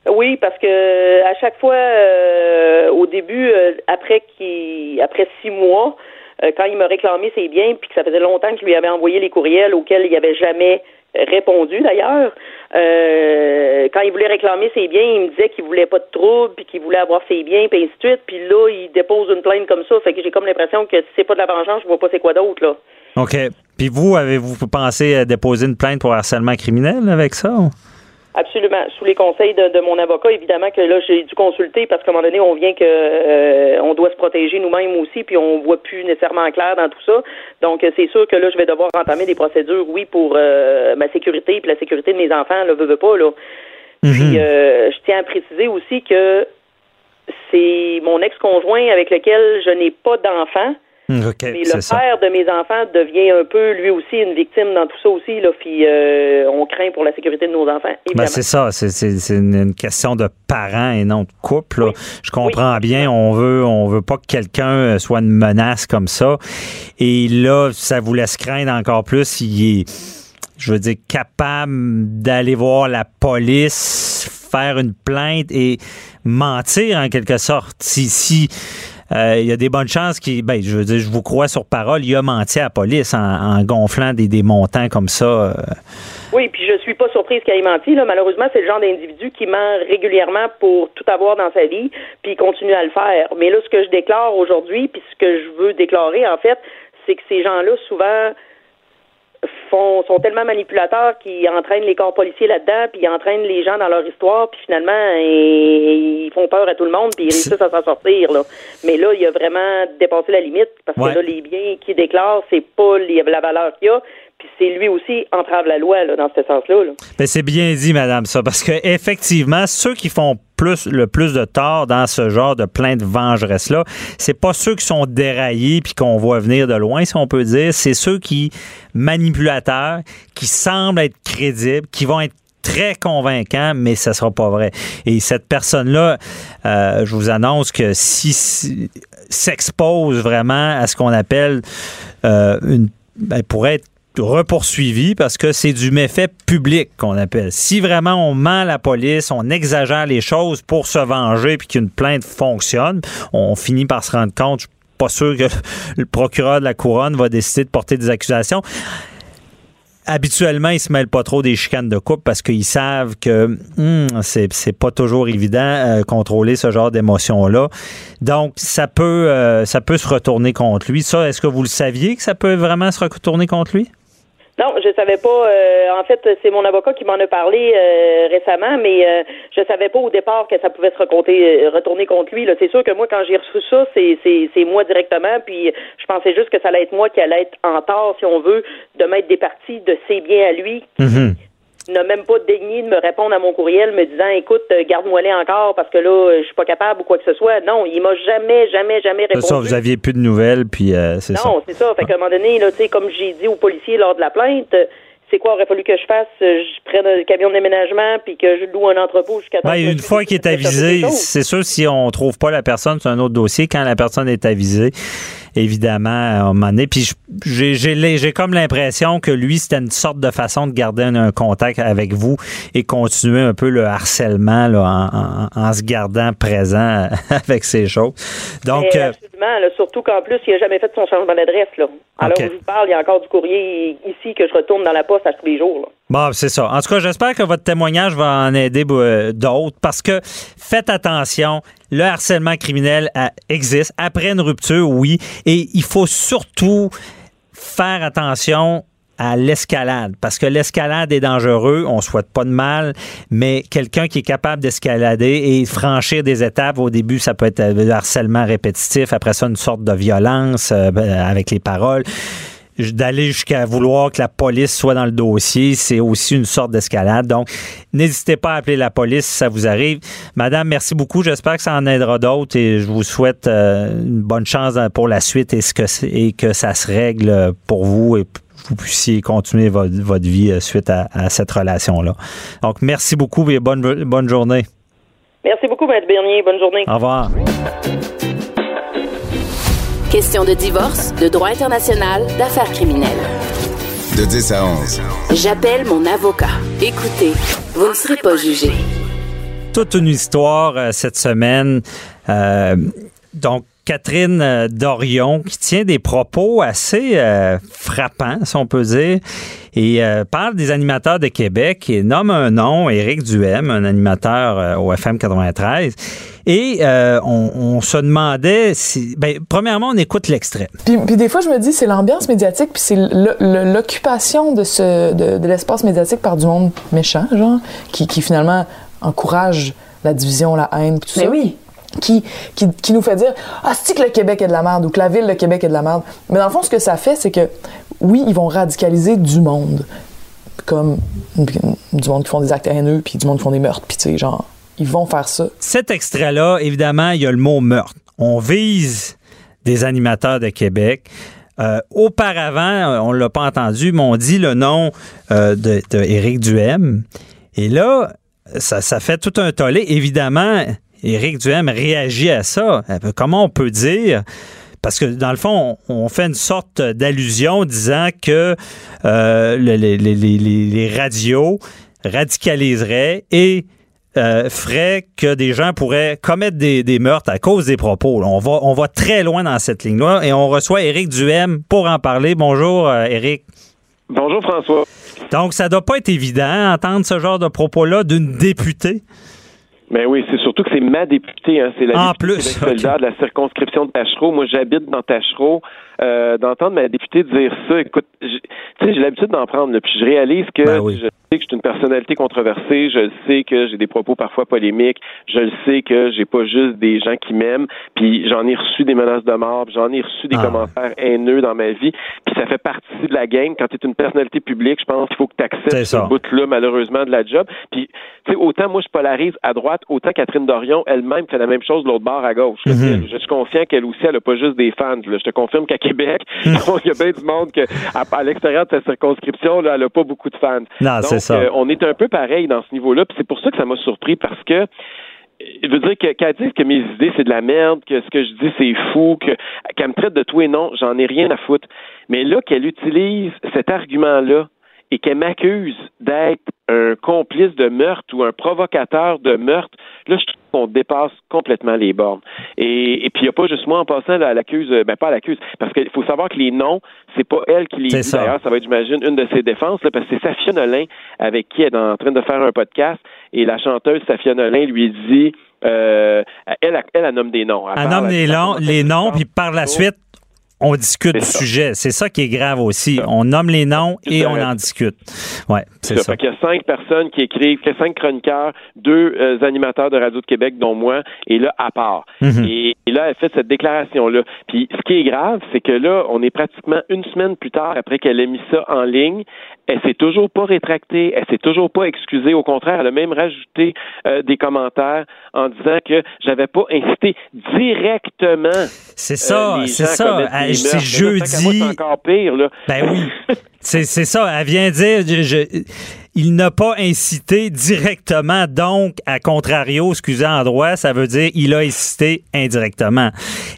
[SPEAKER 8] Oui, parce que à chaque fois, euh, au début, euh, après qu'il, après six mois, euh, quand il m'a réclamé ses biens, puis que ça faisait longtemps que je lui avais envoyé les courriels auxquels il n'avait jamais répondu d'ailleurs. quand il voulait réclamer ses biens, il me disait qu'il voulait pas de trouble, puis qu'il voulait avoir ses biens, puis ainsi de suite. Puis là, il dépose une plainte comme ça, fait que j'ai comme l'impression que si c'est pas de la vengeance, je vois pas c'est quoi d'autre là.
[SPEAKER 5] OK. Puis vous, avez-vous pensé à déposer une plainte pour harcèlement criminel avec ça?
[SPEAKER 8] Absolument. Sous les conseils de, mon avocat, évidemment que là, j'ai dû consulter parce qu'à un moment donné, on vient que euh, on doit se protéger nous-mêmes aussi, puis on voit plus nécessairement clair dans tout ça. Donc, c'est sûr que là, je vais devoir entamer des procédures, oui, pour euh, ma sécurité puis la sécurité de mes enfants, là, veux, veux pas, là. Puis, mhm. euh, je tiens à préciser aussi que c'est mon ex-conjoint avec lequel je n'ai pas d'enfants. Mais le père de mes enfants devient un peu lui aussi une victime dans tout ça aussi. Là, puis euh, on craint pour la sécurité de nos enfants.
[SPEAKER 5] Ben c'est ça, c'est une question de parents et non de couple. Je comprends bien, on veut on veut pas que quelqu'un euh, soit une menace comme ça. Et là, ça vous laisse craindre encore plus s'il est, je veux dire, capable d'aller voir la police, faire une plainte et mentir en quelque sorte. Si, si euh, il y a des bonnes chances qu'il, ben, je veux dire, je vous crois sur parole, il a menti à la police en, gonflant des, des, montants comme ça. Euh.
[SPEAKER 8] Oui, puis je suis pas surprise qu'il ait menti. Là. Malheureusement, c'est le genre d'individu qui ment régulièrement pour tout avoir dans sa vie, puis il continue à le faire. Mais là, ce que je déclare aujourd'hui, puis ce que je veux déclarer, en fait, c'est que ces gens-là, souvent, font, sont tellement manipulateurs qu'ils entraînent les corps policiers là-dedans, puis ils entraînent les gens dans leur histoire, puis finalement, ils, font peur à tout le monde, puis ils réussissent à s'en sortir. Là. Mais là, il a vraiment dépassé la limite, parce que là, les biens qu'il déclare, c'est pas la valeur qu'il y a, puis c'est lui aussi entrave la loi là, dans ce sens-là.
[SPEAKER 5] Ben, c'est bien dit, madame, ça, parce que effectivement, ceux qui font le plus de tort dans ce genre de plainte vengeresse là. C'est pas ceux qui sont déraillés puis qu'on voit venir de loin, si on peut dire. C'est ceux qui manipulateurs, qui semblent être crédibles, qui vont être très convaincants, mais ça sera pas vrai. Et cette personne-là, euh, je vous annonce que si, s'expose vraiment à ce qu'on appelle euh, une, ben, pourrait être repoursuivi parce que c'est du méfait public qu'on appelle. Si vraiment on ment la police, on exagère les choses pour se venger puis qu'une plainte fonctionne, on finit par se rendre compte, je suis pas sûr que le procureur de la couronne va décider de porter des accusations habituellement, ils se mêlent pas trop des chicanes de couple parce qu'ils savent que hmm, c'est pas toujours évident euh, contrôler ce genre d'émotions-là. Donc, ça peut, euh, ça peut se retourner contre lui. Ça, est-ce que vous le saviez que ça peut vraiment se retourner contre lui?
[SPEAKER 8] Non, je savais pas. Euh, en fait, c'est mon avocat qui m'en a parlé euh, récemment, mais euh, je savais pas au départ que ça pouvait se raconter, retourner contre lui. C'est sûr que moi, quand j'ai reçu ça, c'est moi directement, puis je pensais juste que ça allait être moi qui allait être en tort, si on veut, de mettre des parties de ses biens à lui. Mm-hmm n'a même pas daigné de me répondre à mon courriel me disant écoute, euh, garde-moi les encore parce que là, euh, je suis pas capable ou quoi que ce soit. Non, il m'a jamais, jamais, jamais répondu.
[SPEAKER 5] Ça, vous aviez plus de nouvelles, puis euh, c'est ça.
[SPEAKER 8] Non, c'est ça. Fait qu'à un moment donné, là, comme j'ai dit aux policiers lors de la plainte, c'est quoi aurait fallu que je fasse? Je prenne un camion de déménagement puis que je loue un entrepôt jusqu'à
[SPEAKER 5] ben, Une fois qu'il est avisé, c'est sûr, si on trouve pas la personne, c'est un autre dossier. Quand la personne est avisée, évidemment, à un moment donné. Puis j'ai comme l'impression que lui, c'était une sorte de façon de garder un, contact avec vous et continuer un peu le harcèlement là, en, se gardant présent avec ces choses. Donc,
[SPEAKER 8] euh, absolument, surtout qu'en plus, il n'a jamais fait son changement d'adresse. Alors, je vous parle, il y a encore du courrier ici que je retourne dans la poste à tous les jours.
[SPEAKER 5] Bon, c'est ça. En tout cas, j'espère que votre témoignage va en aider euh, d'autres parce que faites attention, le harcèlement criminel euh, existe. Après une rupture, oui, et il faut surtout faire attention à l'escalade parce que l'escalade est dangereux, on souhaite pas de mal, mais quelqu'un qui est capable d'escalader et franchir des étapes au début ça peut être le harcèlement répétitif, après ça une sorte de violence euh, ben, avec les paroles d'aller jusqu'à vouloir que la police soit dans le dossier, c'est aussi une sorte d'escalade. Donc, n'hésitez pas à appeler la police si ça vous arrive. Madame, merci beaucoup. J'espère que ça en aidera d'autres et je vous souhaite euh, une bonne chance pour la suite et, ce que, et que ça se règle pour vous et vous puissiez continuer votre, vie euh, suite à, cette relation-là. Donc, merci beaucoup et bonne, bonne journée.
[SPEAKER 8] Merci beaucoup, Maître Bernier. Bonne journée.
[SPEAKER 5] Au revoir.
[SPEAKER 2] Question de divorce, de droit international, d'affaires criminelles.
[SPEAKER 7] De 10 à 11.
[SPEAKER 2] J'appelle mon avocat. Écoutez, vous ne serez pas jugé.
[SPEAKER 5] Toute une histoire euh, cette semaine. Euh, donc, Catherine euh, Dorion, qui tient des propos assez frappants, si on peut dire, et parle des animateurs de Québec et nomme un nom, Éric Duhem, un animateur au FM 93. Et euh, on, se demandait si. Ben, premièrement, on écoute l'extrait.
[SPEAKER 9] Puis, des fois, je me dis, c'est l'ambiance médiatique, puis c'est l'occupation de, ce, de, l'espace médiatique par du monde méchant, genre, qui, qui finalement encourage la division, la haine, tout
[SPEAKER 8] Mais
[SPEAKER 9] ça.
[SPEAKER 8] oui.
[SPEAKER 9] Qui, qui, qui, nous fait dire Ah, c'est que le Québec est de la merde ou que la ville de Québec est de la merde. Mais dans le fond, ce que ça fait, c'est que oui, ils vont radicaliser du monde. Comme du monde qui font des actes haineux, puis du monde qui font des meurtres, puis tu sais, genre ils vont faire ça.
[SPEAKER 5] Cet extrait-là, évidemment, il y a le mot meurtre. On vise des animateurs de Québec. Euh, auparavant, on ne l'a pas entendu, mais on dit le nom euh, de, Duhem. Et là, ça, ça fait tout un tollé. Évidemment, Éric Duhem réagit à ça. Euh, comment on peut dire? Parce que dans le fond, on, fait une sorte d'allusion disant que les, les, radios radicaliseraient et euh, ferait que des gens pourraient commettre des, meurtres à cause des propos. On va, on va très loin dans cette ligne-là et on reçoit Éric Duhem pour en parler. Bonjour, euh, Éric.
[SPEAKER 10] Bonjour, François.
[SPEAKER 5] Donc, ça doit pas être évident d'entendre ce genre de propos-là d'une députée.
[SPEAKER 10] Mais ben oui, c'est surtout que c'est ma députée. Hein. C'est la
[SPEAKER 5] en plus,
[SPEAKER 10] de la circonscription de Tachereau. Moi, j'habite dans Tachereau. Euh, d'entendre ma députée dire ça. Écoute, tu sais, j'ai l'habitude d'en prendre, là, puis je réalise que
[SPEAKER 5] Ben oui.
[SPEAKER 10] je sais que je suis une personnalité controversée, je le sais que j'ai des propos parfois polémiques, je le sais que j'ai pas juste des gens qui m'aiment, puis j'en ai reçu des menaces de mort, j'en ai reçu des
[SPEAKER 5] Ah.
[SPEAKER 10] commentaires haineux dans ma vie, puis ça fait partie de la game. Quand tu es une personnalité publique, je pense qu'il faut que tu acceptes ce bout-là, malheureusement, de la job. Puis, tu sais, autant moi, je polarise à droite, autant Catherine Dorion, elle-même, fait la même chose de l'autre bord à gauche. là.
[SPEAKER 5] Mhm.
[SPEAKER 10] Je suis confiant qu'elle aussi, elle a pas juste des fans. là. Je te confirme qu'à Québec,
[SPEAKER 5] Mhm.
[SPEAKER 10] il y a bien du monde que, à, à l'extérieur de sa circonscription, là, elle a pas beaucoup de fans.
[SPEAKER 5] Non,
[SPEAKER 10] Donc,
[SPEAKER 5] ça.
[SPEAKER 10] euh, on est un peu pareil dans ce niveau-là, puis c'est pour ça que ça m'a surpris parce que je veux dire que- qu'elle dise que mes idées c'est de la merde, que ce que je dis c'est fou, que qu'elle me traite de tout et non, j'en ai rien à foutre. Mais là qu'elle utilise cet argument-là et qu'elle m'accuse d'être un complice de meurtre ou un provocateur de meurtre, là je trouve qu'on dépasse complètement les bornes. Et, et puis il n'y a pas juste moi en passant, là, elle accuse, euh, ben pas elle accuse, parce qu'il faut savoir que les noms, c'est pas elle qui les dit.
[SPEAKER 5] ça.
[SPEAKER 10] D'ailleurs, ça va être, j'imagine, une de ses défenses, là, parce que c'est Safia Nolin avec qui elle est en train de faire un podcast, et la chanteuse Safia Nolin lui dit, euh, elle, elle, elle nomme des noms.
[SPEAKER 5] Elle
[SPEAKER 10] parle,
[SPEAKER 5] nomme
[SPEAKER 10] elle
[SPEAKER 5] les, les noms, puis par la suite, on discute du sujet. C'est ça qui est grave aussi. On nomme les noms et on en discute. Ouais, c'est ça.
[SPEAKER 10] Fait qu'il y a cinq personnes qui écrivent, qu'il y a cinq chroniqueurs, deux euh, animateurs de Radio de Québec, dont moi, et là, à part.
[SPEAKER 5] Mhm.
[SPEAKER 10] et, et là, elle fait cette déclaration-là. Puis ce qui est grave, c'est que là, on est pratiquement une semaine plus tard, après qu'elle ait mis ça en ligne, elle s'est toujours pas rétractée, elle s'est toujours pas excusée. Au contraire, elle a même rajouté euh, des commentaires en disant que j'avais pas incité directement.
[SPEAKER 5] C'est ça,
[SPEAKER 10] euh, les
[SPEAKER 5] c'est ça. C'est
[SPEAKER 10] moi,
[SPEAKER 5] jeudi.
[SPEAKER 10] Encore pire, là.
[SPEAKER 5] Ben oui. C'est ça. Elle vient dire, je- je- il n'a pas incité directement, donc, à contrario, excusez en droit, ça veut dire il a incité indirectement.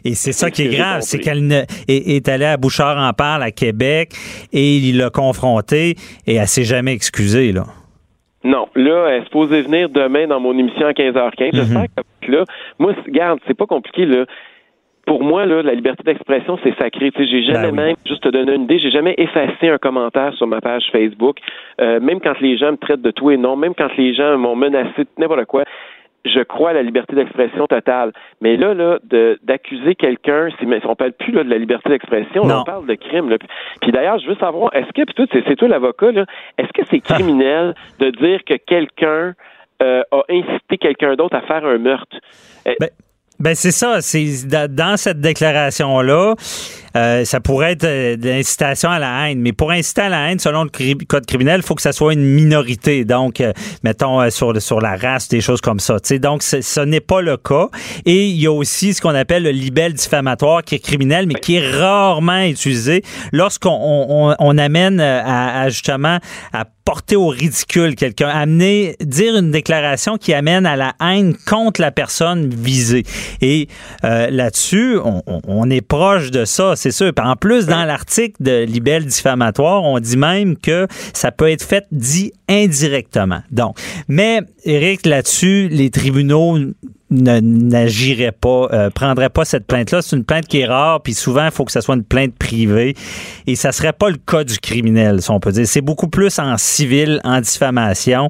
[SPEAKER 5] Et c'est ça qui est grave, c'est qu'elle est, allée à Bouchard en parle à Québec et il l'a confrontée et elle s'est jamais excusée, là.
[SPEAKER 10] Non, là, elle est supposée venir demain dans mon émission à 15h15.
[SPEAKER 5] Mhm.
[SPEAKER 10] J'espère que là, moi, regarde, c'est pas compliqué, là. Pour moi, là, la liberté d'expression, c'est sacré. Tu sais, j'ai jamais
[SPEAKER 5] Ben oui.
[SPEAKER 10] même, juste te donner une idée, j'ai jamais effacé un commentaire sur ma page Facebook, Euh, même quand les gens me traitent de tout et non, même quand les gens m'ont menacé de n'importe quoi. Je crois à la liberté d'expression totale. Mais là, là, d'accuser quelqu'un, on parle plus là, de la liberté d'expression, on parle de crime. Là. Puis- d'ailleurs, je veux savoir, est-ce que, puis c'est toi l'avocat, là, est-ce que c'est criminel de dire que quelqu'un euh, a incité quelqu'un d'autre à faire un meurtre? Euh,
[SPEAKER 5] Ben, ben, c'est ça. C'est da- dans cette déclaration là, euh, ça pourrait être euh, l'incitation à la haine. Mais pour inciter à la haine, selon le code criminel, il faut que ça soit une minorité. Donc, euh, mettons euh, sur sur la race, des choses comme ça. Tu sais, donc, ce n'est pas le cas. Et il y a aussi ce qu'on appelle le libelle diffamatoire, qui est criminel, mais qui est rarement utilisé lorsqu'on on, on- on amène euh, à, à, justement à porter au ridicule quelqu'un, amener, dire une déclaration qui amène à la haine contre la personne visée. Et euh, là-dessus, on- on est proche de ça, c'est sûr. En plus, dans l'article de libelle diffamatoire, on dit même que ça peut être fait dit indirectement. Donc, mais Eric, là-dessus, les tribunaux n'agiraient pas, euh, prendraient pas cette plainte-là. C'est une plainte qui est rare, puis souvent, il faut que ça soit une plainte privée. Et ça serait pas le cas du criminel, si on peut dire. C'est beaucoup plus en civil, en diffamation.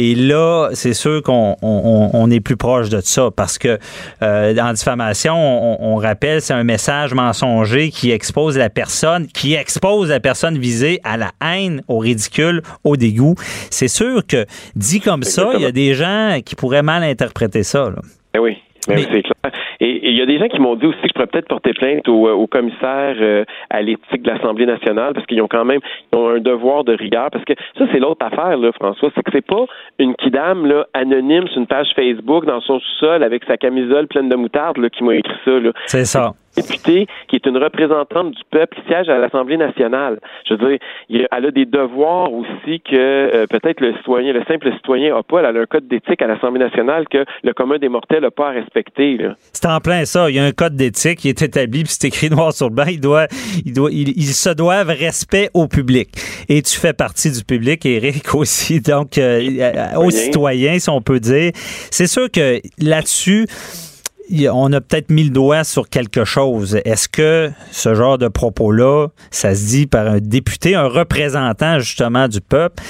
[SPEAKER 5] Et là, c'est sûr qu'on on, on est plus proche de ça parce que euh, en diffamation, on, on rappelle, c'est un message mensonger qui expose la personne, qui expose la personne visée à la haine, au ridicule, au dégoût. C'est sûr que dit comme ça, il y a des gens qui pourraient mal interpréter ça. là.
[SPEAKER 10] Ben oui. Oui, c'est clair. Et il y a des gens qui m'ont dit aussi que je pourrais peut-être porter plainte au, euh, au commissaire euh, à l'éthique de l'Assemblée nationale parce qu'ils ont quand même ils ont un devoir de rigueur. Parce que ça, c'est l'autre affaire, là, François, c'est que c'est pas une kidame là, anonyme sur une page Facebook dans son sous-sol avec sa camisole pleine de moutarde là, qui m'a écrit ça. Là.
[SPEAKER 5] C'est ça.
[SPEAKER 10] Députée qui est une représentante du peuple qui siège à l'Assemblée nationale. Je veux dire, il elle a des devoirs aussi que euh, peut-être le citoyen, le simple citoyen n'a pas. Elle a un code d'éthique à l'Assemblée nationale que le commun des mortels n'a pas à respecter.
[SPEAKER 5] C'est en plein ça. Il y a un code d'éthique qui est établi, puis c'est écrit noir sur le blanc. Il doit, il doit, il, ils se doivent respect au public. Et tu fais partie du public, Eric aussi. Donc, euh, euh, aux citoyens, si on peut dire. C'est sûr que là-dessus, on a peut-être mis le doigt sur quelque chose. Est-ce que ce genre de propos-là, ça se dit par un député, un représentant justement du peuple?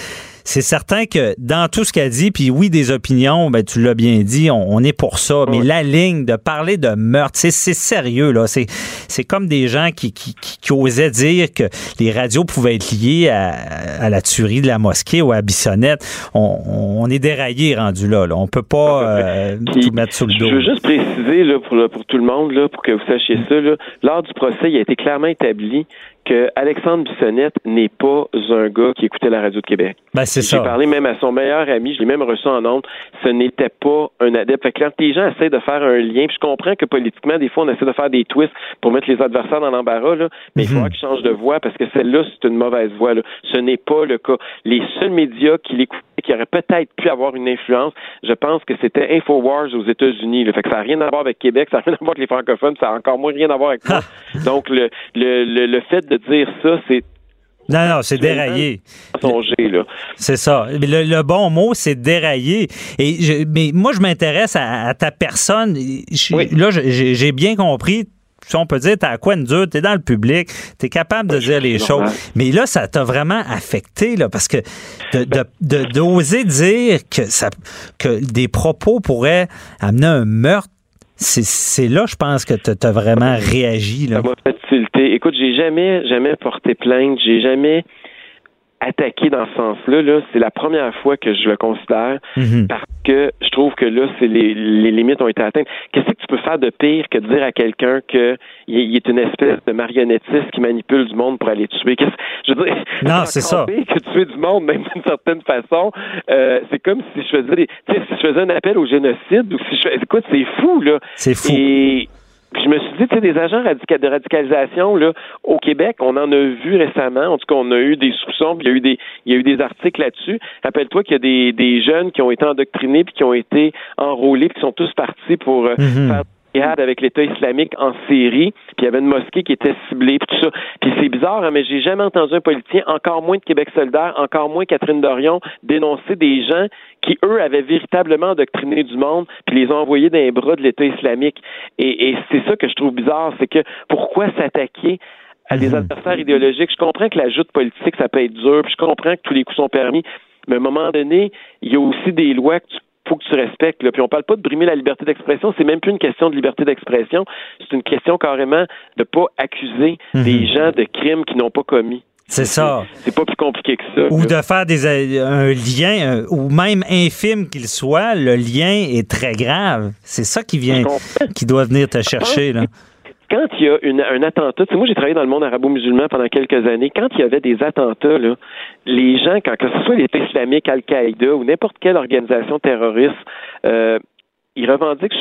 [SPEAKER 5] C'est certain que dans tout ce qu'elle dit, puis oui, des opinions, ben, tu l'as bien dit, on, est pour ça, mais la ligne de parler de meurtre, c'est sérieux, là. C'est comme des gens qui, qui, qui, osaient dire que les radios pouvaient être liées à, la tuerie de la mosquée ou à Bissonnette. On, est déraillé rendu là, là. On peut pas euh, tout mettre sous le dos.
[SPEAKER 10] Je veux juste préciser là, pour, pour tout le monde, là, pour que vous sachiez ça, là, lors du procès, il a été clairement établi que Alexandre Bissonnette n'est pas un gars qui écoutait la radio de Québec.
[SPEAKER 5] Ben, c'est ça.
[SPEAKER 10] J'ai parlé même à son meilleur ami, je l'ai même reçu en honte. Ce n'était pas un adepte. Fait que quand les gens essaient de faire un lien, puis je comprends que politiquement, des fois, on essaie de faire des twists pour mettre les adversaires dans l'embarras, là, mais il faut mhm. qu'ils changent de voix parce que celle-là, c'est une mauvaise voix. Là. Ce n'est pas le cas. Les seuls médias qui l'écoutaient, qui auraient peut-être pu avoir une influence, je pense que c'était Infowars aux États-Unis. Fait que ça n'a rien à voir avec Québec, ça n'a rien à voir avec les francophones, ça a encore moins rien à voir avec moi. Donc, le, le, le, le fait de dire ça, c'est
[SPEAKER 5] non, non, c'est déraillé. C'est ça. Le, le, bon mot, c'est déraillé. Et mais moi, je m'intéresse à, ta personne. Là, j'ai bien compris si on peut dire, t'as à quoi une dure, t'es dans le public, t'es capable de dire les choses. Mais là, ça t'a vraiment affecté, là, parce que d'oser de, dire que ça, que des propos pourraient amener un meurtre, c'est là, je pense, que tu as vraiment réagi. Là.
[SPEAKER 10] Ça m'a tilter. Écoute, j'ai jamais, jamais porté plainte. J'ai jamais attaqué dans ce sens-là. -là, c'est la première fois que je le considère mhm. parce que je trouve que là, c'est les, les, limites ont été atteintes. Qu'est-ce que tu peux faire de pire que de dire à quelqu'un qu'il est une espèce de marionnettiste qui manipule du monde pour aller tuer? Je veux dire,
[SPEAKER 5] non, c'est ça.
[SPEAKER 10] Que tuer du monde, même d'une certaine façon, euh, c'est comme si je faisais des, si je faisais un appel au génocide ou si je écoute, c'est fou là.
[SPEAKER 5] C'est fou.
[SPEAKER 10] Et puis je me suis dit, tu sais, des agents de radicalisation, là, au Québec, on en a vu récemment. En tout cas, on a eu des soupçons, puis il y a eu des, il y a eu des articles là-dessus. Rappelle-toi qu'il y a des, des jeunes qui ont été endoctrinés puis qui ont été enrôlés puis qui sont tous partis pour euh, faire avec l'État islamique en Syrie, puis il y avait une mosquée qui était ciblée, puis tout ça. Puis c'est bizarre, hein, mais j'ai jamais entendu un politicien, encore moins de Québec solidaire, encore moins Catherine Dorion, dénoncer des gens qui, eux, avaient véritablement endoctriné du monde, puis les ont envoyés dans les bras de l'État islamique. Et, c'est ça que je trouve bizarre, c'est que pourquoi s'attaquer à des adversaires idéologiques? Je comprends que la joute politique, ça peut être dur, puis je comprends que tous les coups sont permis, mais à un moment donné, il y a aussi des lois que tu faut que tu respectes. Là. Puis on parle pas de brimer la liberté d'expression, c'est même plus une question de liberté d'expression, c'est une question carrément de pas accuser mhm. des gens de crimes qu'ils n'ont pas commis.
[SPEAKER 5] C'est ça.
[SPEAKER 10] C'est pas plus compliqué que ça.
[SPEAKER 5] Ou de faire des, euh, un lien, ou même infime qu'il soit, le lien est très grave. C'est ça qui vient, qui doit venir te chercher. Là
[SPEAKER 10] quand il y a une, un attentat, tu sais, moi j'ai travaillé dans le monde arabo-musulman pendant quelques années, quand il y avait des attentats, là, les gens, quand que ce soit l'État islamique, Al-Qaïda ou n'importe quelle organisation terroriste, euh, ils revendiquent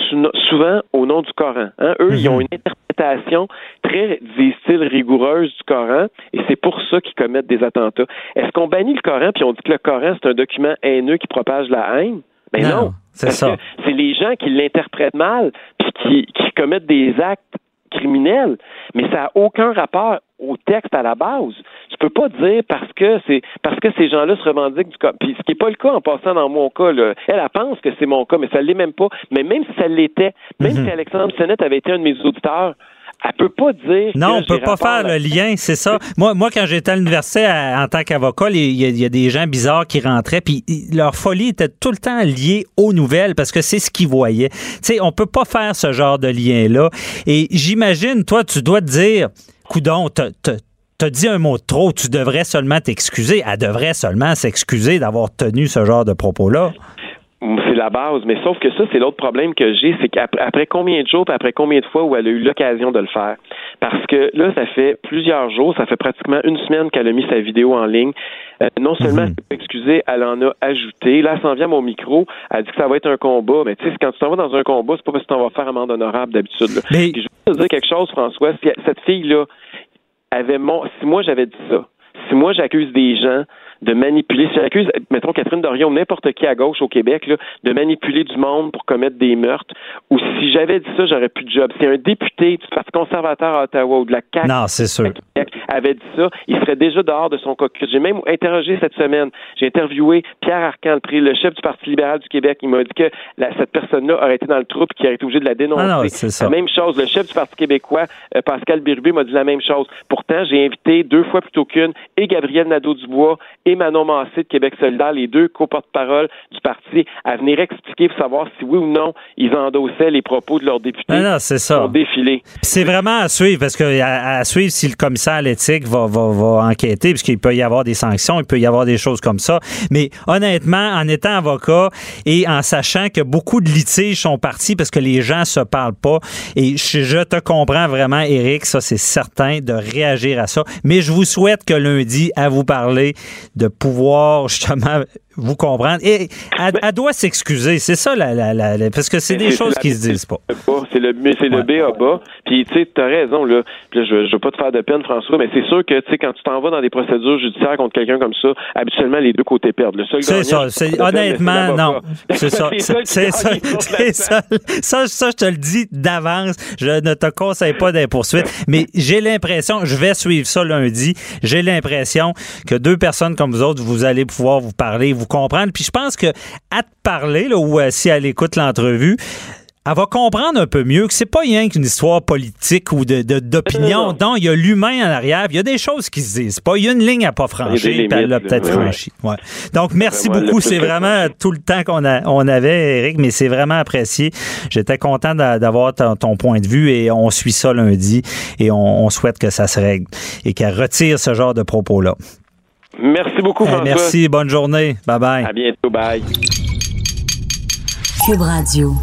[SPEAKER 10] souvent au nom du Coran. Hein. Eux, ils ont mhm. une interprétation très, disent-ils, rigoureuse du Coran, et c'est pour ça qu'ils commettent des attentats. Est-ce qu'on bannit le Coran, puis on dit que le Coran, c'est un document haineux qui propage la haine? Ben non.
[SPEAKER 5] c'est ça.
[SPEAKER 10] C'est les gens qui l'interprètent mal, puis qui, qui commettent des actes criminel, mais ça n'a aucun rapport au texte à la base. Tu peux pas dire parce que c'est parce que ces gens-là se revendiquent du cas. Puis ce qui n'est pas le cas en passant dans mon cas, là. Elle, elle pense que c'est mon cas, mais ça l'est même pas. Mais même si ça l'était, même mhm. si Alexandre Sennett avait été un de mes auditeurs, elle peut pas dire.
[SPEAKER 5] Non, on peut pas faire le lien, c'est ça. Moi, moi, quand j'étais à l'université en tant qu'avocat, il y, a des gens bizarres qui rentraient, puis leur folie était tout le temps liée aux nouvelles parce que c'est ce qu'ils voyaient. Tu sais, on peut pas faire ce genre de lien-là. Et j'imagine, toi, tu dois te dire, coudon, t'as dit un mot de trop, tu devrais seulement t'excuser. Elle devrait seulement s'excuser d'avoir tenu ce genre de propos-là
[SPEAKER 10] c'est la base, mais sauf que ça, c'est l'autre problème que j'ai, c'est qu'après combien de jours, après combien de fois où elle a eu l'occasion de le faire. Parce que là, ça fait plusieurs jours, ça fait pratiquement une semaine qu'elle a mis sa vidéo en ligne. Euh, non seulement mhm. elle excusé, elle en a ajouté. Là, elle s'en vient à mon micro, elle dit que ça va être un combat. Mais tu sais, quand tu t'en vas dans un combat, c'est pas parce que tu t'en vas faire amende honorable d'habitude. Mais... je veux te dire quelque chose, François. Si cette fille-là avait mon... Si moi j'avais dit ça, si moi j'accuse des gens de manipuler, si j'accuse, mettons Catherine Dorion, n'importe qui à gauche au Québec, là, de manipuler du monde pour commettre des meurtres, ou si j'avais dit ça, j'aurais plus de job. Si un député du Parti conservateur à Ottawa ou de la CAQ
[SPEAKER 5] non, c'est sûr.
[SPEAKER 10] avait dit ça, il serait déjà dehors de son caucus. J'ai même interrogé cette semaine, j'ai interviewé Pierre Arcan, le chef du Parti libéral du Québec. Il m'a dit que cette personne-là aurait été dans le trou et qu'il aurait été obligé de la dénoncer.
[SPEAKER 5] Ah non, c'est ça.
[SPEAKER 10] La même chose, le chef du Parti québécois, euh, Pascal Birubé, m'a dit la même chose. Pourtant, j'ai invité deux fois plutôt qu'une et Gabriel Nadeau-Dubois et Manon Massé de Québec solidaire, les deux co-porte-parole du parti, à venir expliquer pour savoir si oui ou non ils endossaient les propos de leurs députés
[SPEAKER 5] non, c'est ça.
[SPEAKER 10] défiler.
[SPEAKER 5] C'est vraiment à suivre, parce que à, à suivre si le commissaire à l'éthique va, va, va enquêter, puisqu'il peut y avoir des sanctions, il peut y avoir des choses comme ça. Mais honnêtement, en étant avocat et en sachant que beaucoup de litiges sont partis parce que les gens se parlent pas, et je, je te comprends vraiment, Eric, ça c'est certain de réagir à ça. Mais je vous souhaite que lundi, à vous parler, de pouvoir justement vous comprendre. Et elle, elle doit s'excuser, c'est ça, la, la, la, parce que c'est des choses qui se disent pas.
[SPEAKER 10] C'est le, c'est le B à bas. Puis, tu sais, t'as raison, là. Puis là, je, je veux pas te faire de peine, François, mais c'est sûr que, tu sais, quand tu t'en vas dans des procédures judiciaires contre quelqu'un comme ça, habituellement, les deux côtés perdent. Le seul
[SPEAKER 5] C'est ça. C'est, honnêtement, non. C'est ça. C'est, ça. C'est ça. Ça, ça, je te le dis d'avance. Je ne te conseille pas des poursuites. Mais j'ai l'impression, je vais suivre ça lundi. J'ai l'impression que deux personnes comme vous autres, vous allez pouvoir vous parler, vous comprendre. Puis je pense que à te parler, là, ou euh, si elle écoute l'entrevue, elle va comprendre un peu mieux que c'est pas rien qu'une histoire politique ou de, d'opinion.
[SPEAKER 10] Non.
[SPEAKER 5] Non, il y a l'humain en arrière. Il y a des choses qui se disent pas. Il y a une ligne à pas franchir. puis elle l'a peut-être franchie. Ouais. Donc, merci
[SPEAKER 10] Vraiment,
[SPEAKER 5] beaucoup. C'est vraiment tout le temps qu'on a, on avait, Eric, mais c'est vraiment apprécié. J'étais content d'a- d'avoir ton, ton point de vue et on suit ça lundi et on, on souhaite que ça se règle et qu'elle retire ce genre de propos-là.
[SPEAKER 10] Merci beaucoup,
[SPEAKER 5] Eh,
[SPEAKER 10] François.
[SPEAKER 5] merci. Bonne journée. Bye bye.
[SPEAKER 10] À bientôt. Bye.
[SPEAKER 11] Cube Radio.